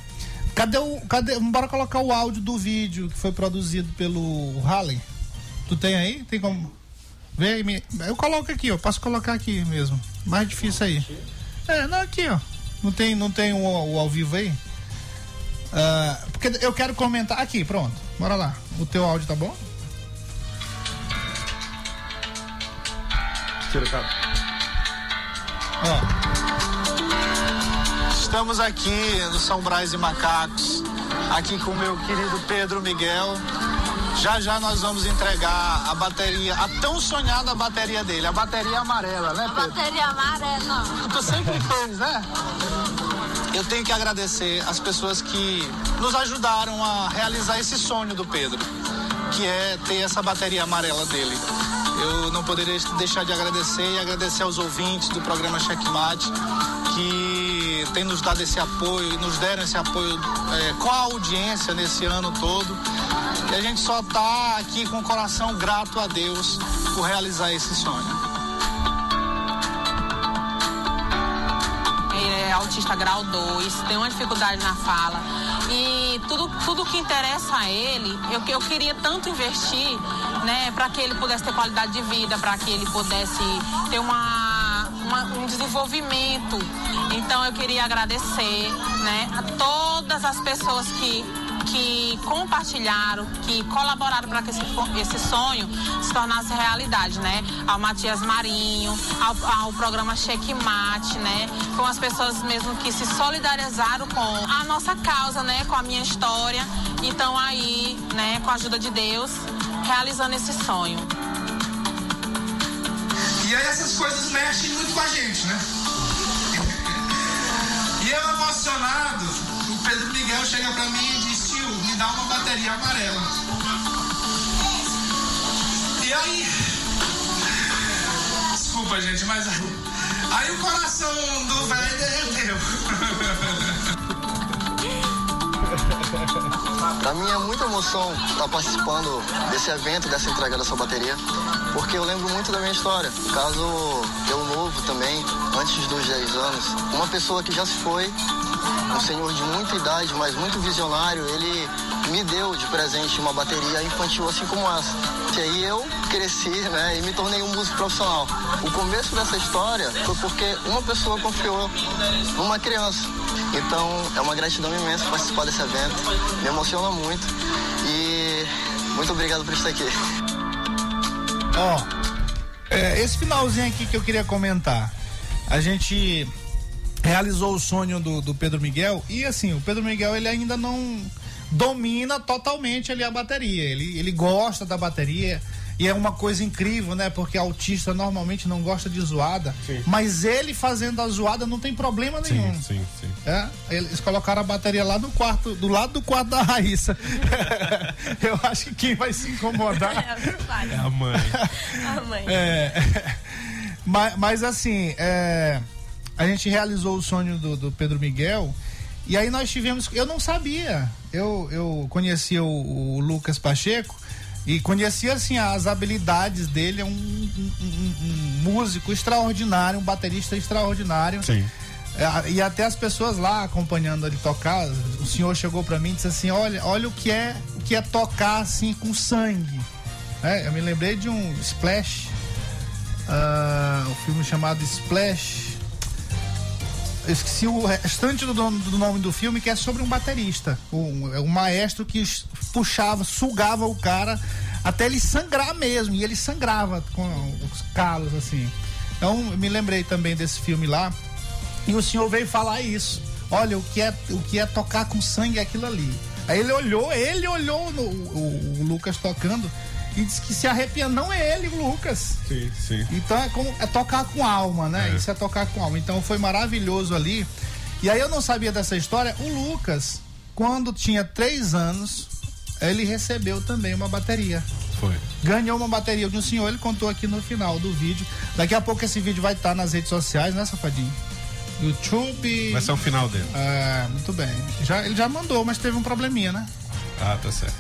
A: Cadê o. Cadê, bora colocar o áudio do vídeo que foi produzido pelo Hallen. Tu tem aí? Tem como. Vê aí, me, eu coloco aqui, ó. Posso colocar aqui mesmo. Mais difícil aí. É, não, aqui, ó. Não tem, não tem o, o ao vivo aí? Uh, porque eu quero comentar. Aqui, pronto. Bora lá. O teu áudio tá bom? Ó. Estamos aqui no São Brás e Macacos, aqui com o meu querido Pedro Miguel. Já já nós vamos entregar a bateria, a tão sonhada bateria dele, a bateria amarela, né, Pedro?
H: A bateria amarela.
A: Tu sempre fez, né? Eu tenho que agradecer as pessoas que nos ajudaram a realizar esse sonho do Pedro, que é ter essa bateria amarela dele. Eu não poderia deixar de agradecer e agradecer aos ouvintes do programa Checkmate que tem nos dado esse apoio e nos deram esse apoio é, com a audiência nesse ano todo. E a gente só está aqui com o coração grato a Deus por realizar esse sonho.
I: é autista grau 2, tem uma dificuldade na fala. E tudo, tudo que interessa a ele, eu, eu queria tanto investir, né, para que ele pudesse ter qualidade de vida, para que ele pudesse ter uma, uma, um desenvolvimento. Então eu queria agradecer, né, a todas as pessoas que que compartilharam, que colaboraram para que esse, esse, sonho se tornasse realidade, né? Ao Matias Marinho, ao, ao programa Checkmate, né? Com as pessoas mesmo que se solidarizaram com a nossa causa, né? Com a minha história. Então aí, né? Com a ajuda de Deus, realizando esse sonho.
J: E aí essas coisas mexem muito com a gente, né? E eu emocionado, o Pedro Miguel chega para mim e diz dá uma bateria amarela. E aí. Desculpa, gente, mas aí. Aí o coração do velho derreteu.
K: Pra mim é muita emoção estar participando desse evento, dessa entrega dessa bateria, porque eu lembro muito da minha história. Caso eu novo também, antes dos 10 anos, uma pessoa que já se foi um senhor de muita idade, mas muito visionário, ele me deu de presente uma bateria infantil assim como essa. E aí eu cresci, né, e me tornei um músico profissional. O começo dessa história foi porque uma pessoa confiou numa criança. Então é uma gratidão imensa participar desse evento, me emociona muito e muito obrigado por estar aqui.
A: Ó, oh, é, esse finalzinho aqui que eu queria comentar. A gente realizou o sonho do, do Pedro Miguel e assim, o Pedro Miguel ele ainda não domina totalmente ali a bateria. Ele, ele gosta da bateria. E é uma coisa incrível, né? Porque autista normalmente não gosta de zoada.
D: Sim.
A: Mas ele fazendo a zoada não tem problema nenhum.
D: Sim, sim, sim.
A: É, eles colocaram a bateria lá no quarto, do lado do quarto da Raíssa. Eu acho que quem vai se incomodar.
D: É a mãe.
H: A mãe.
A: É, mas, mas assim, é, a gente realizou o sonho do, do Pedro Miguel. E aí nós tivemos. Eu não sabia. Eu, eu conhecia o, o Lucas Pacheco e conhecia assim as habilidades dele. É um, um- um- um músico extraordinário, um baterista extraordinário.
D: Sim.
A: É, e até as pessoas lá acompanhando ele tocar, o senhor chegou pra mim e disse assim: olha, olha o que é o que é tocar assim com sangue. É, eu me lembrei de um Splash, ah, um filme chamado Splash. Eu esqueci o restante do, nome- do nome do filme, que é sobre um baterista. Um, é um maestro que puxava, sugava o cara até ele sangrar mesmo. E ele sangrava com os calos, assim. Então, me lembrei também desse filme lá. E o senhor veio falar isso. Olha, o que é, o que é tocar com sangue é aquilo ali. Aí ele olhou, ele olhou no- o, o Lucas tocando e disse que se arrepia. Não é ele, o Lucas.
D: Sim, sim.
A: Então é, como, é tocar com alma, né? Isso é tocar com alma. Então foi maravilhoso ali. E aí eu não sabia dessa história. O Lucas, quando tinha três anos, ele recebeu também uma bateria.
D: Foi.
A: Ganhou uma bateria de um senhor, ele contou aqui no final do vídeo. Daqui a pouco esse vídeo vai estar nas redes sociais, né, Safadinho? YouTube.
D: Vai ser o final dele.
A: É, muito bem. Já, ele já mandou, mas teve um probleminha, né?
D: Ah, tá certo.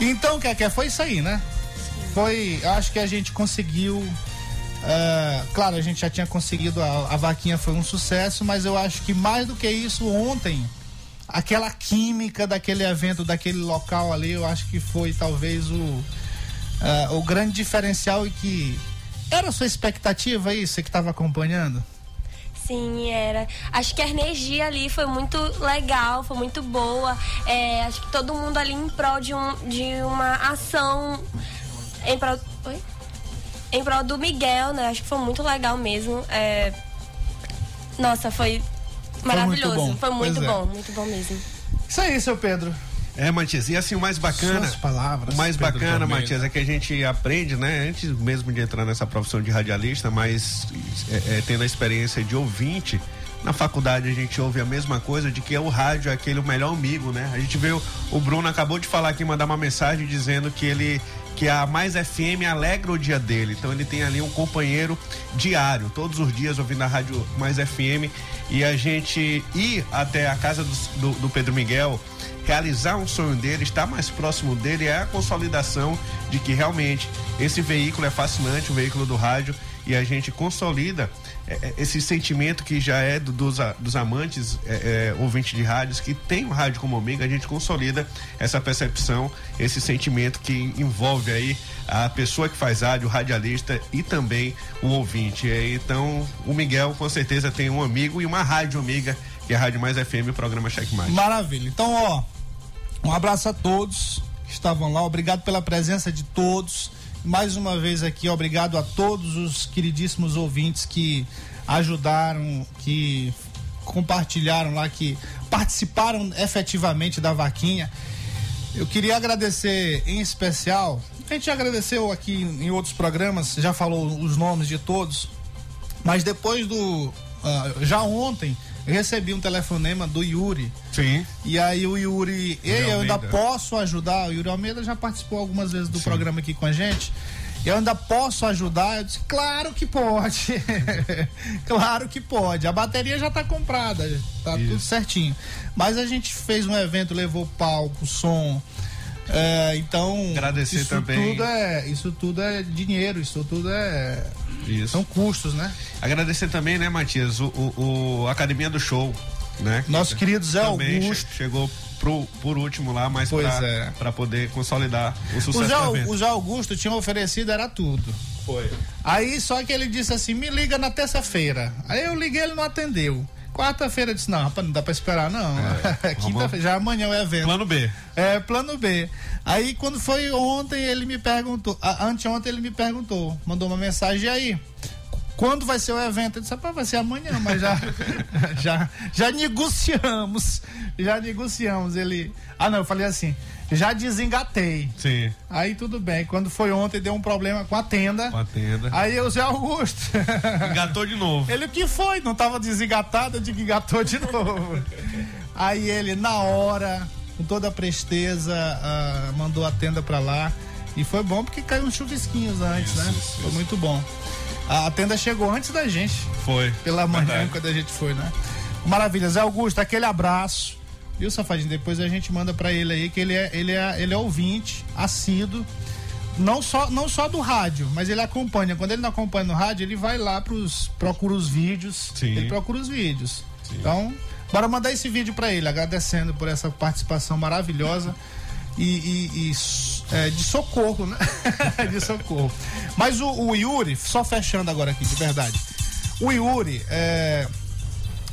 A: Então, quer quer foi isso aí, né? Foi, acho que a gente conseguiu. é, claro, a gente já tinha conseguido, a, a vaquinha foi um sucesso, mas eu acho que mais do que isso, ontem, aquela química daquele evento, daquele local ali, eu acho que foi talvez o, é, o grande diferencial e que. Era a sua expectativa aí, você que estava acompanhando?
H: Sim, era. Acho que a energia ali foi muito legal, foi muito boa. É, acho que todo mundo ali em prol de, um, de uma ação. Em prol, oi? em prol do Miguel, né? Acho que foi muito legal mesmo. É, nossa, foi maravilhoso.
A: bom.
H: Foi muito
A: é.
H: bom, muito bom mesmo.
A: Isso aí, seu Pedro.
D: É, Matias, e assim o mais bacana.
A: Suas palavras,
D: O mais
A: Pedro
D: bacana,
A: Almeida.
D: Matias, é que a gente aprende, né? Antes mesmo de entrar nessa profissão de radialista, mas é, é, tendo a experiência de ouvinte. Na faculdade a gente ouve a mesma coisa de que é o rádio é aquele o melhor amigo, né? A gente vê o, o Bruno acabou de falar aqui, mandar uma mensagem dizendo que ele que a Mais FM alegra o dia dele. Então ele tem ali um companheiro diário, todos os dias ouvindo a rádio Mais FM e a gente ir até a casa do, do, do Pedro Miguel realizar um sonho dele, estar mais próximo dele é a consolidação de que realmente esse veículo é fascinante, o veículo do rádio, e a gente consolida é, é, esse sentimento que já é do- dos, dos amantes é, é, ouvintes de rádios que tem o rádio como amigo, a gente consolida essa percepção, esse sentimento que envolve aí a pessoa que faz rádio, o radialista e também o ouvinte. É, Então, o Miguel com certeza tem um amigo e uma rádio amiga, que é a Rádio Mais FM, o programa Checkmate.
A: Maravilha. Então, ó, um abraço a todos que estavam lá. Obrigado pela presença de todos. Mais uma vez aqui, obrigado a todos os queridíssimos ouvintes que ajudaram, que compartilharam lá, que participaram efetivamente da vaquinha. Eu queria agradecer em especial. A gente agradeceu aqui em outros programas, já falou os nomes de todos. Mas depois do. ah, já ontem, eu recebi um telefonema do Yuri.
D: Sim.
A: E aí o Yuri. Eu ainda posso ajudar. O Yuri Almeida já participou algumas vezes do programa aqui com a gente. Eu ainda posso ajudar? Eu disse, claro que pode. claro que pode. A bateria já tá comprada, tá tudo certinho. Mas a gente fez um evento, levou palco, som. é, então.
D: Agradecer
A: isso
D: também.
A: Tudo é, isso tudo é dinheiro, isso tudo é.
D: Isso.
A: São custos, né?
D: Agradecer também, né, Matias, o, o- o Academia do Show, né?
A: Nosso querido Zé Augusto.
D: che- chegou pro, por último lá, mas pra,
A: é.
D: pra poder consolidar o
A: O
D: sucesso
A: Zé,
D: do evento.
A: o Zé Augusto tinha oferecido, era tudo.
D: Foi.
A: Aí só que ele disse assim: me liga na terça-feira. Aí eu liguei, ele não atendeu. Quarta-feira eu disse: não, rapaz, não dá pra esperar, não. Quinta-feira, já amanhã é o evento.
D: Plano B.
A: É, plano B. Aí quando foi ontem, ele me perguntou, a- anteontem ele me perguntou, mandou uma mensagem, e aí? Quando vai ser o evento? Ele disse, vai ser amanhã, mas já, já, já negociamos. Já negociamos. Ele. Ah, não, eu falei assim, já desengatei.
D: Sim.
A: Aí tudo bem. Quando foi ontem, deu um problema com a tenda.
D: Com a tenda.
A: Aí eu, Zé Augusto.
D: Engatou de novo.
A: Ele, o que foi? Não tava desengatado, eu digo, engatou de novo. Aí ele, na hora, com toda a presteza, ah, mandou a tenda pra lá. E foi bom porque caiu uns chuvisquinhos antes, né? Foi muito bom. A tenda chegou antes da gente.
D: Foi.
A: Pela manhã,
D: Verdade.
A: quando a gente foi, né? Maravilha. Zé Augusto, aquele abraço. Viu, Safadinho? Depois a gente manda pra ele aí, que ele é, ele é, ele é ouvinte, assíduo. Não só, não só do rádio, mas ele acompanha. Quando ele não acompanha no rádio, ele vai lá pros. procura os vídeos.
D: Sim.
A: Ele procura os vídeos. Então, bora mandar esse vídeo pra ele, agradecendo por essa participação maravilhosa e, e- e é, de socorro, né? de socorro. Mas o, o Yuri, só fechando agora aqui, de verdade. O Yuri é,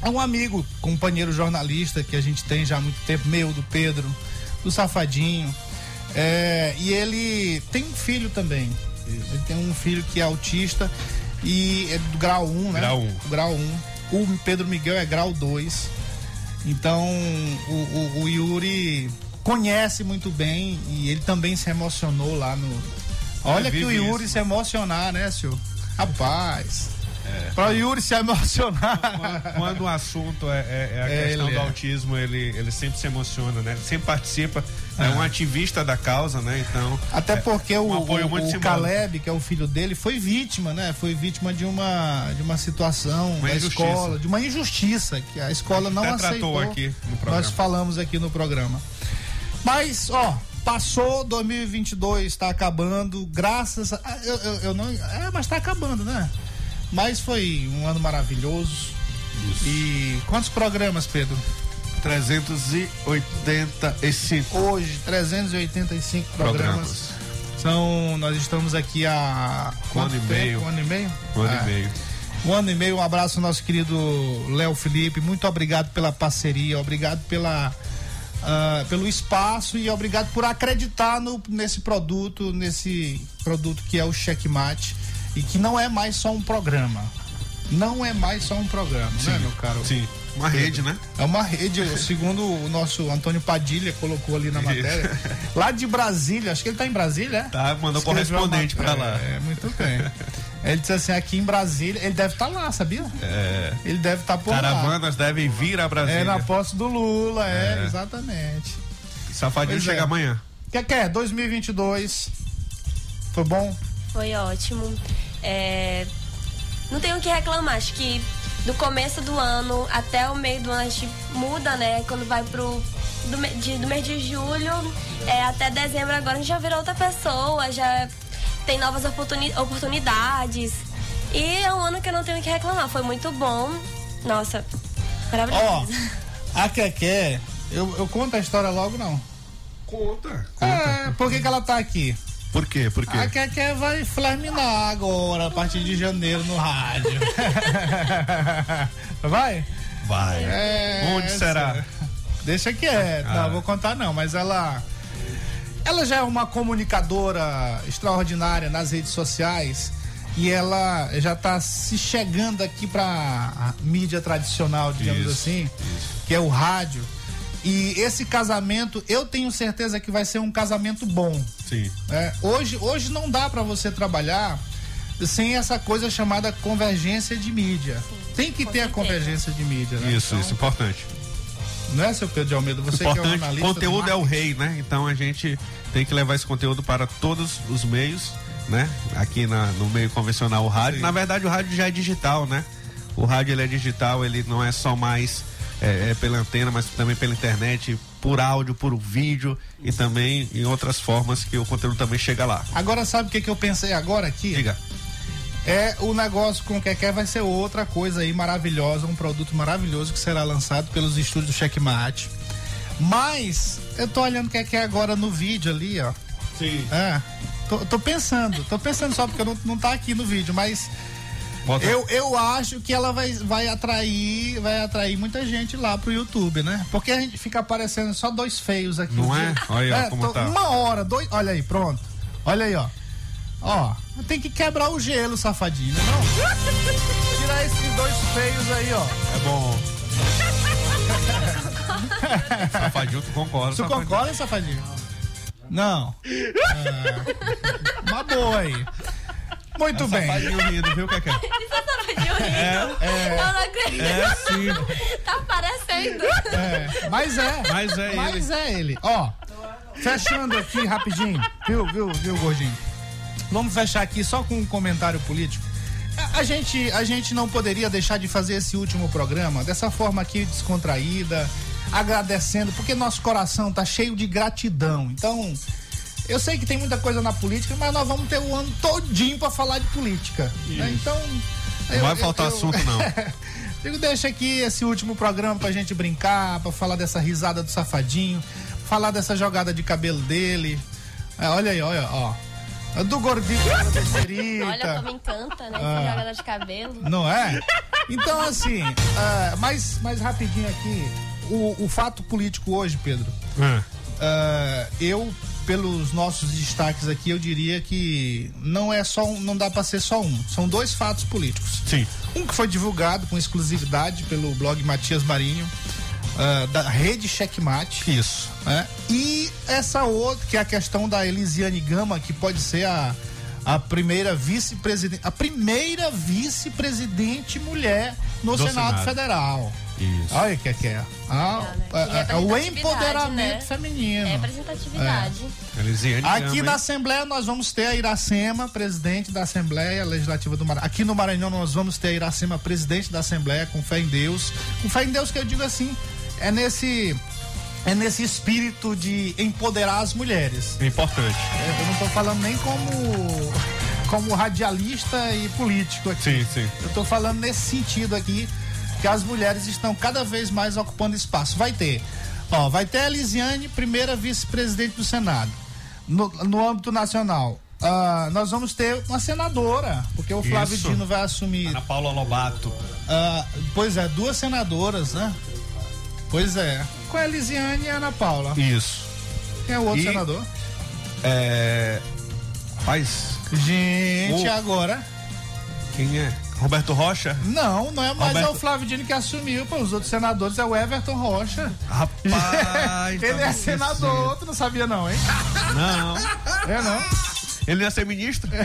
A: é um amigo, companheiro jornalista que a gente tem já há muito tempo, meu, do Pedro, do Safadinho. É, e ele tem um filho também. Ele tem um filho que é autista e é do grau 1, né?
D: Grau um.
A: Grau 1. O Pedro Miguel é grau 2. Então o, o- o Yuri conhece muito bem e ele também se emocionou lá no. Olha que o Yuri
D: isso.
A: se emocionar, né, senhor? Rapaz. Pra o Yuri se emocionar.
D: Quando o assunto é, é- é a
A: É,
D: questão do
A: é.
D: autismo, ele, ele sempre se emociona, né? Ele sempre participa, é um ativista da causa, né? Então.
A: Até
D: é
A: porque o,
D: um
A: o- o
D: simbólico.
A: Caleb, que é o filho dele, foi vítima, né? Foi vítima de uma, de uma situação
D: Uma
A: da
D: injustiça.
A: escola, de uma injustiça que a escola não
D: Até
A: aceitou.
D: aqui no programa.
A: Nós falamos aqui no programa. Mas, ó, passou 2022, está acabando, graças a. ah, Eu, eu, eu não. É, mas tá acabando, né? Mas foi um ano maravilhoso. E quantos programas, Pedro?
D: 385.
A: Hoje, 385 programas.
D: Programas.
A: São, nós estamos aqui há
D: Um ano e meio.
A: Um ano e meio?
D: Um ano e meio.
A: Um ano e meio, um abraço ao nosso querido Léo Felipe. Muito obrigado pela parceria, obrigado pela, ah, pelo espaço e obrigado por acreditar no, nesse produto, nesse produto que é o Checkmate e que não é mais só um programa. Não é mais só um programa, né, meu caro?
D: Sim, uma rede, né?
A: É uma rede, segundo o nosso Antônio Padilha colocou ali na matéria. Lá de Brasília, acho que ele tá em Brasília, é?
D: Tá, mandou correspondente pra lá.
A: É, muito bem. Ele disse assim, aqui em Brasília, ele deve estar lá, sabia?
D: É.
A: Ele deve estar por lá.
D: Caravanas devem vir a Brasília.
A: É na posse do Lula, é,
D: É.
A: exatamente.
D: Safadinho
A: Pois
D: chega
A: é.
D: amanhã.
A: O que que é? 2022. Foi bom?
H: Foi ótimo. É, Não tenho o que reclamar. Acho que do começo do ano até o meio do ano a gente muda, né? Quando vai pro. Do, me- de- do mês de julho é, até dezembro agora a gente já virou outra pessoa, já tem novas oportuni- oportunidades. E é um ano que eu não tenho o que reclamar. Foi muito bom. Nossa,
A: Ó,
H: maravilhoso.
A: a Keké, eu, eu conto a história logo, não?
D: Conta.
A: É, por que, que ela tá aqui?
D: Por quê? Por quê?
A: A Keké vai flaminar agora, a partir de janeiro no rádio. vai?
D: Vai.
A: É,
D: Onde será?
A: Deixa quieto.
D: Ah.
A: Não, vou contar não, mas ela. Ela já é uma comunicadora extraordinária nas redes sociais e ela já está se chegando aqui para a mídia tradicional, digamos
D: Isso,
A: assim, que é o rádio. E esse casamento, eu tenho certeza que vai ser um casamento bom.
D: Sim.
A: É, hoje, hoje não dá para você trabalhar sem essa coisa chamada convergência de mídia. Tem que ter a convergência de mídia, né?
D: Isso,
A: Então,
D: isso, importante.
A: Não é, seu Pedro de Almeida? Você que é um
D: Importante,
A: analista.
D: conteúdo é o rei, né? Então a gente tem que levar esse conteúdo para todos os meios, né? Aqui na- no meio convencional, o rádio. Na verdade, o rádio já é digital, né? O rádio ele é digital, ele não é só mais é, é pela antena, mas também pela internet, por áudio, por vídeo e também em outras formas que o conteúdo também chega lá.
A: Agora, sabe o que, que eu pensei agora aqui?
D: Diga.
A: É o negócio com o Keké vai ser outra coisa aí maravilhosa, um produto maravilhoso que será lançado pelos estúdios do Checkmate. Mas eu tô olhando o Keké agora no vídeo ali, ó.
D: Sim.
A: É. Tô, tô pensando, tô pensando só porque não, não tá aqui no vídeo, mas
D: Bota-
A: eu, eu acho que ela vai, vai atrair vai atrair muita gente lá pro YouTube, né? Porque a gente fica aparecendo só dois feios aqui.
D: Não é? Olha aí, ó, como
A: tô-
D: tá.
A: Uma hora, dois. Olha aí, pronto. Olha aí, ó. Ó, tem que quebrar o gelo, safadinho, não? Tirar esses dois feios aí, ó.
D: É bom. Safadinho, tu concorda?
A: Tu
D: Safadinho?
A: concorda, safadinho? Não. É, uma boa aí. Muito
D: É
A: bem.
D: Safadinho rindo, viu, Cacá?
H: Isso é safadinho rindo.
A: é.
H: Eu não acredito.
D: É, sim.
H: Tá parecendo.
A: É, mas é.
D: Mas é
A: Mas é ele. Ó, fechando aqui rapidinho, viu, viu, viu, gordinho? Vamos fechar aqui só com um comentário político. A- gente, a gente não poderia deixar de fazer esse último programa dessa forma aqui descontraída, agradecendo, porque nosso coração tá cheio de gratidão. Então, eu sei que tem muita coisa na política, mas nós vamos ter o ano todinho para falar de política. né? Então,
D: Não vai faltar assunto, não.
A: Digo, deixa aqui esse último programa pra gente brincar, pra falar dessa risada do safadinho, falar dessa jogada de cabelo dele. É, olha aí, olha, ó. Do gordinho da besterita.
H: Olha como encanta, né?
A: Ah.
H: Essa jogada de cabelo.
A: Não é? Então, assim, ah, mais, mais rapidinho aqui, o, o fato político hoje, Pedro. ah, eu, pelos nossos destaques aqui, eu diria que não é só um, não dá para ser só um. São dois fatos políticos.
D: Sim.
A: Um que foi divulgado com exclusividade pelo blog Matias Marinho, ah, da rede Checkmate.
D: Isso.
A: né? E essa outra, que é a questão da Elisiane Gama, que pode ser a, a primeira vice-presidente, a primeira vice-presidente mulher no
D: Do
A: Senado,
D: Senado.
A: Federal.
D: Isso.
A: Olha o que é que é. Ah,
H: Que
A: é- é o
H: representatividade,
A: empoderamento
H: né?
A: feminino.
H: Representatividade.
D: Elisiane
A: Aqui
D: Gama,
A: na
D: hein?
A: Assembleia nós vamos ter a Iracema, presidente da Assembleia Legislativa do Maranhão. Aqui no Maranhão nós vamos ter a Iracema, presidente da Assembleia, com fé em Deus. Com fé em Deus que eu digo assim, é nesse é nesse espírito de empoderar as mulheres.
D: Importante.
A: É, Eu não tô falando nem como como radialista e político aqui.
D: Sim, sim.
A: Eu tô falando nesse sentido aqui, que as mulheres estão cada vez mais ocupando espaço. Vai ter, ó, vai ter a Elisiane, primeira vice-presidente do Senado. No, no âmbito nacional, ah, nós vamos ter uma senadora, porque o Flávio
D: Isso.
A: Dino vai assumir.
D: Ana Paula Lobato.
A: ah, pois é, duas senadoras, né? Pois é. Com a Elisiane e a Ana Paula.
D: Isso.
A: Quem é o outro
D: E-
A: senador?
D: É. Rapaz,
A: Gente,
D: O-
A: agora.
D: quem é? Roberto Rocha?
A: Não, não é mais
D: Roberto-
A: é o Flávio Dino que assumiu, pô. Os outros senadores é o Everton Rocha.
D: Rapaz.
A: Ele
D: tá
A: é senador, tu não sabia não, hein?
D: Não.
A: É não.
D: Ele ia ser ministro?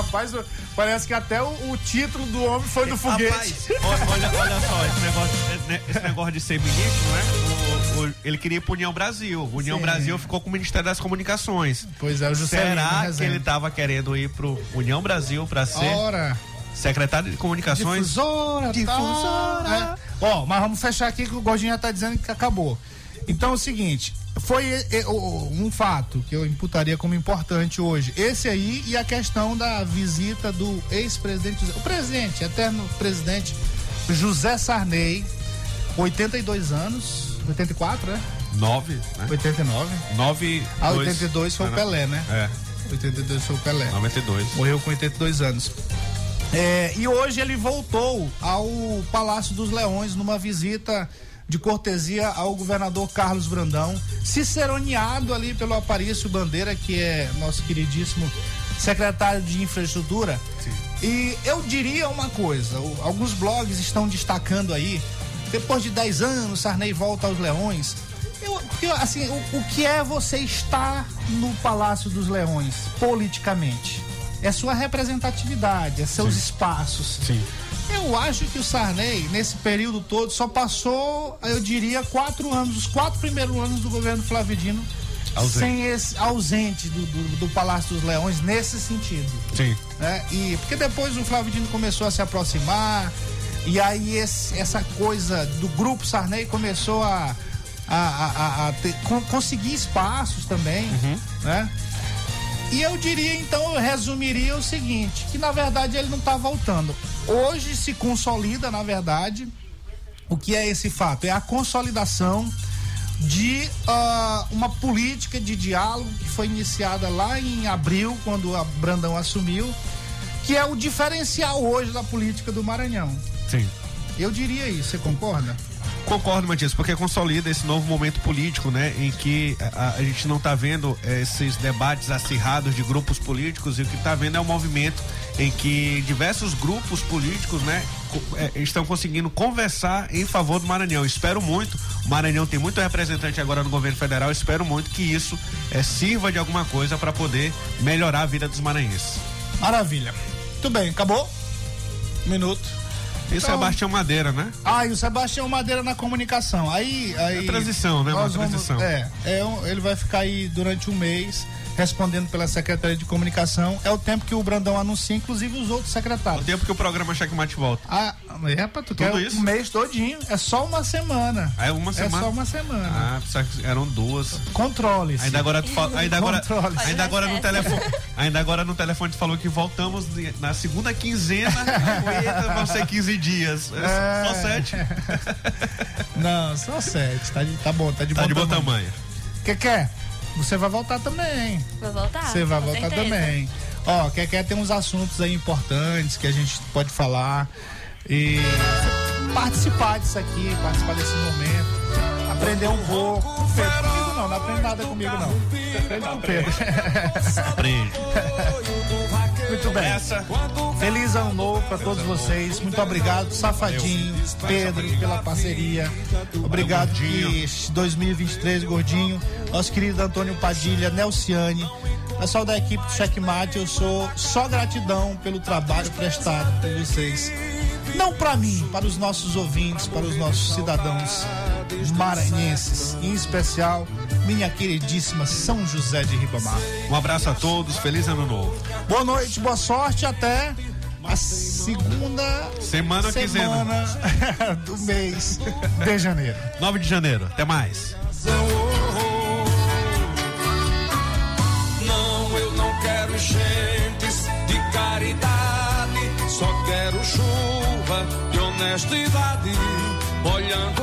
A: É, rapaz, parece que até o, o título do homem foi do foguete.
D: Rapaz, olha, olha, só, esse negócio, esse negócio de ser ministro, né? O- o- ele queria ir pro União Brasil. O União
A: Sim.
D: Brasil ficou com o Ministério das Comunicações.
A: Pois é, o Juscelino
D: Será que ele tava querendo ir pro União Brasil pra ser
A: Ora,
D: secretário de comunicações?
A: difusora,
D: Difusora.
A: Tá, é. Ó, mas vamos fechar aqui que o Gordinho já tá dizendo que acabou. Então é o seguinte, foi é, é, um fato que eu imputaria como importante hoje. Esse aí e a questão da visita do ex-presidente, o presidente, eterno presidente José Sarney, 82 anos, 84, né?
D: Nove, né?
A: 89.
D: Nove.
A: Ah,
D: dois-
A: 82 foi o Pelé, né?
D: É,
A: 82 foi o Pelé.
D: 92.
A: Morreu com 82 anos. É, e hoje ele voltou ao Palácio dos Leões numa visita de cortesia ao governador Carlos Brandão, ciceroneado ali pelo Aparício Bandeira, que é nosso queridíssimo secretário de infraestrutura. E eu diria uma coisa, alguns blogs estão destacando aí, depois de 10 anos, Sarney volta aos Leões. Eu, eu, assim, o, o que é você estar no Palácio dos Leões, politicamente? É sua representatividade, é seus espaços.
D: Sim.
A: Eu acho que o Sarney, nesse período todo, só passou, eu diria, quatro anos, os quatro primeiros anos do governo Flávio Dino,
D: Ausente.
A: sem esse ausente do, do, do Palácio dos Leões nesse sentido
D: Sim.
A: né? E porque depois o Flávio Dino começou a se aproximar e aí esse- essa coisa do grupo Sarney começou a, a, a- a- ter- con- conseguir espaços também, né? E eu diria então, eu resumiria o seguinte, que na verdade ele não está voltando. Hoje se consolida, na verdade, o que é esse fato? É a consolidação de ah, uma política de diálogo que foi iniciada lá em abril, quando a Brandão assumiu, que é o diferencial hoje da política do Maranhão.
D: Sim.
A: Eu diria isso, você concorda?
D: Concordo, Matias, porque consolida esse novo momento político, né? Em que a, a gente não está vendo eh, esses debates acirrados de grupos políticos e o que está vendo é um movimento em que diversos grupos políticos, né, eh, estão conseguindo conversar em favor do Maranhão. Espero muito. O Maranhão tem muito representante agora no governo federal. Espero muito que isso eh, sirva de alguma coisa para poder melhorar a vida dos maranhenses.
A: Maravilha. Muito bem, acabou? Um minuto.
D: E
A: Então-
D: Sebastião Madeira, né?
A: Ah, e o Sebastião Madeira na comunicação. Aí. aí
D: É transição, né? Uma
A: nós vamos-
D: transição.
A: é, é ele vai ficar aí durante um mês respondendo pela Secretaria de Comunicação. É o tempo que o Brandão anuncia, inclusive os outros secretários.
D: O tempo que o programa Checkmate volta.
A: Ah, é pra tu quer
D: Tudo isso?
A: um mês todinho. É só uma semana.
D: É uma semana?
A: É só uma semana.
D: Ah, que eram duas.
A: Controle.
D: Ainda agora tu fala, ainda agora, ainda agora no telefone, ainda agora no telefone tu falou que voltamos na segunda quinzena, eita, vão ser 15 dias. É. Só sete.
A: Não, só sete. Tá, de- tá bom, tá de
D: Tá
A: bom
D: de bom
A: tamanho.
D: tamanho.
A: Que quer? Você vai voltar também.
H: Vou voltar.
A: Você vai voltar
H: certeza.
A: também. Ó, quer quer tem uns assuntos aí importantes que a gente pode falar e participar disso aqui, participar desse momento, aprender um pouco. Pedro, comigo não, não aprende nada comigo não. Você aprende com o Pedro.
D: Aprende.
A: Muito bem. Feliz ano novo para todos vocês. Muito obrigado, Safadinho, Pedro, pela parceria. Obrigado que 2023, Gordinho. Nosso querido Antônio Padilha, Nelciane. Pessoal da equipe do Checkmate, eu sou só gratidão pelo trabalho prestado por vocês. Não para mim, para os nossos ouvintes, para os nossos cidadãos maranhenses, em especial minha queridíssima São José de Ribamar.
D: Um abraço a todos, feliz ano novo.
A: Boa noite, boa sorte até a segunda
D: Semana quinzena.
A: semana do mês de janeiro.
D: 9 de janeiro, até mais.
L: Não, eu não quero gentes de caridade, só quero chuva de honestidade, olhando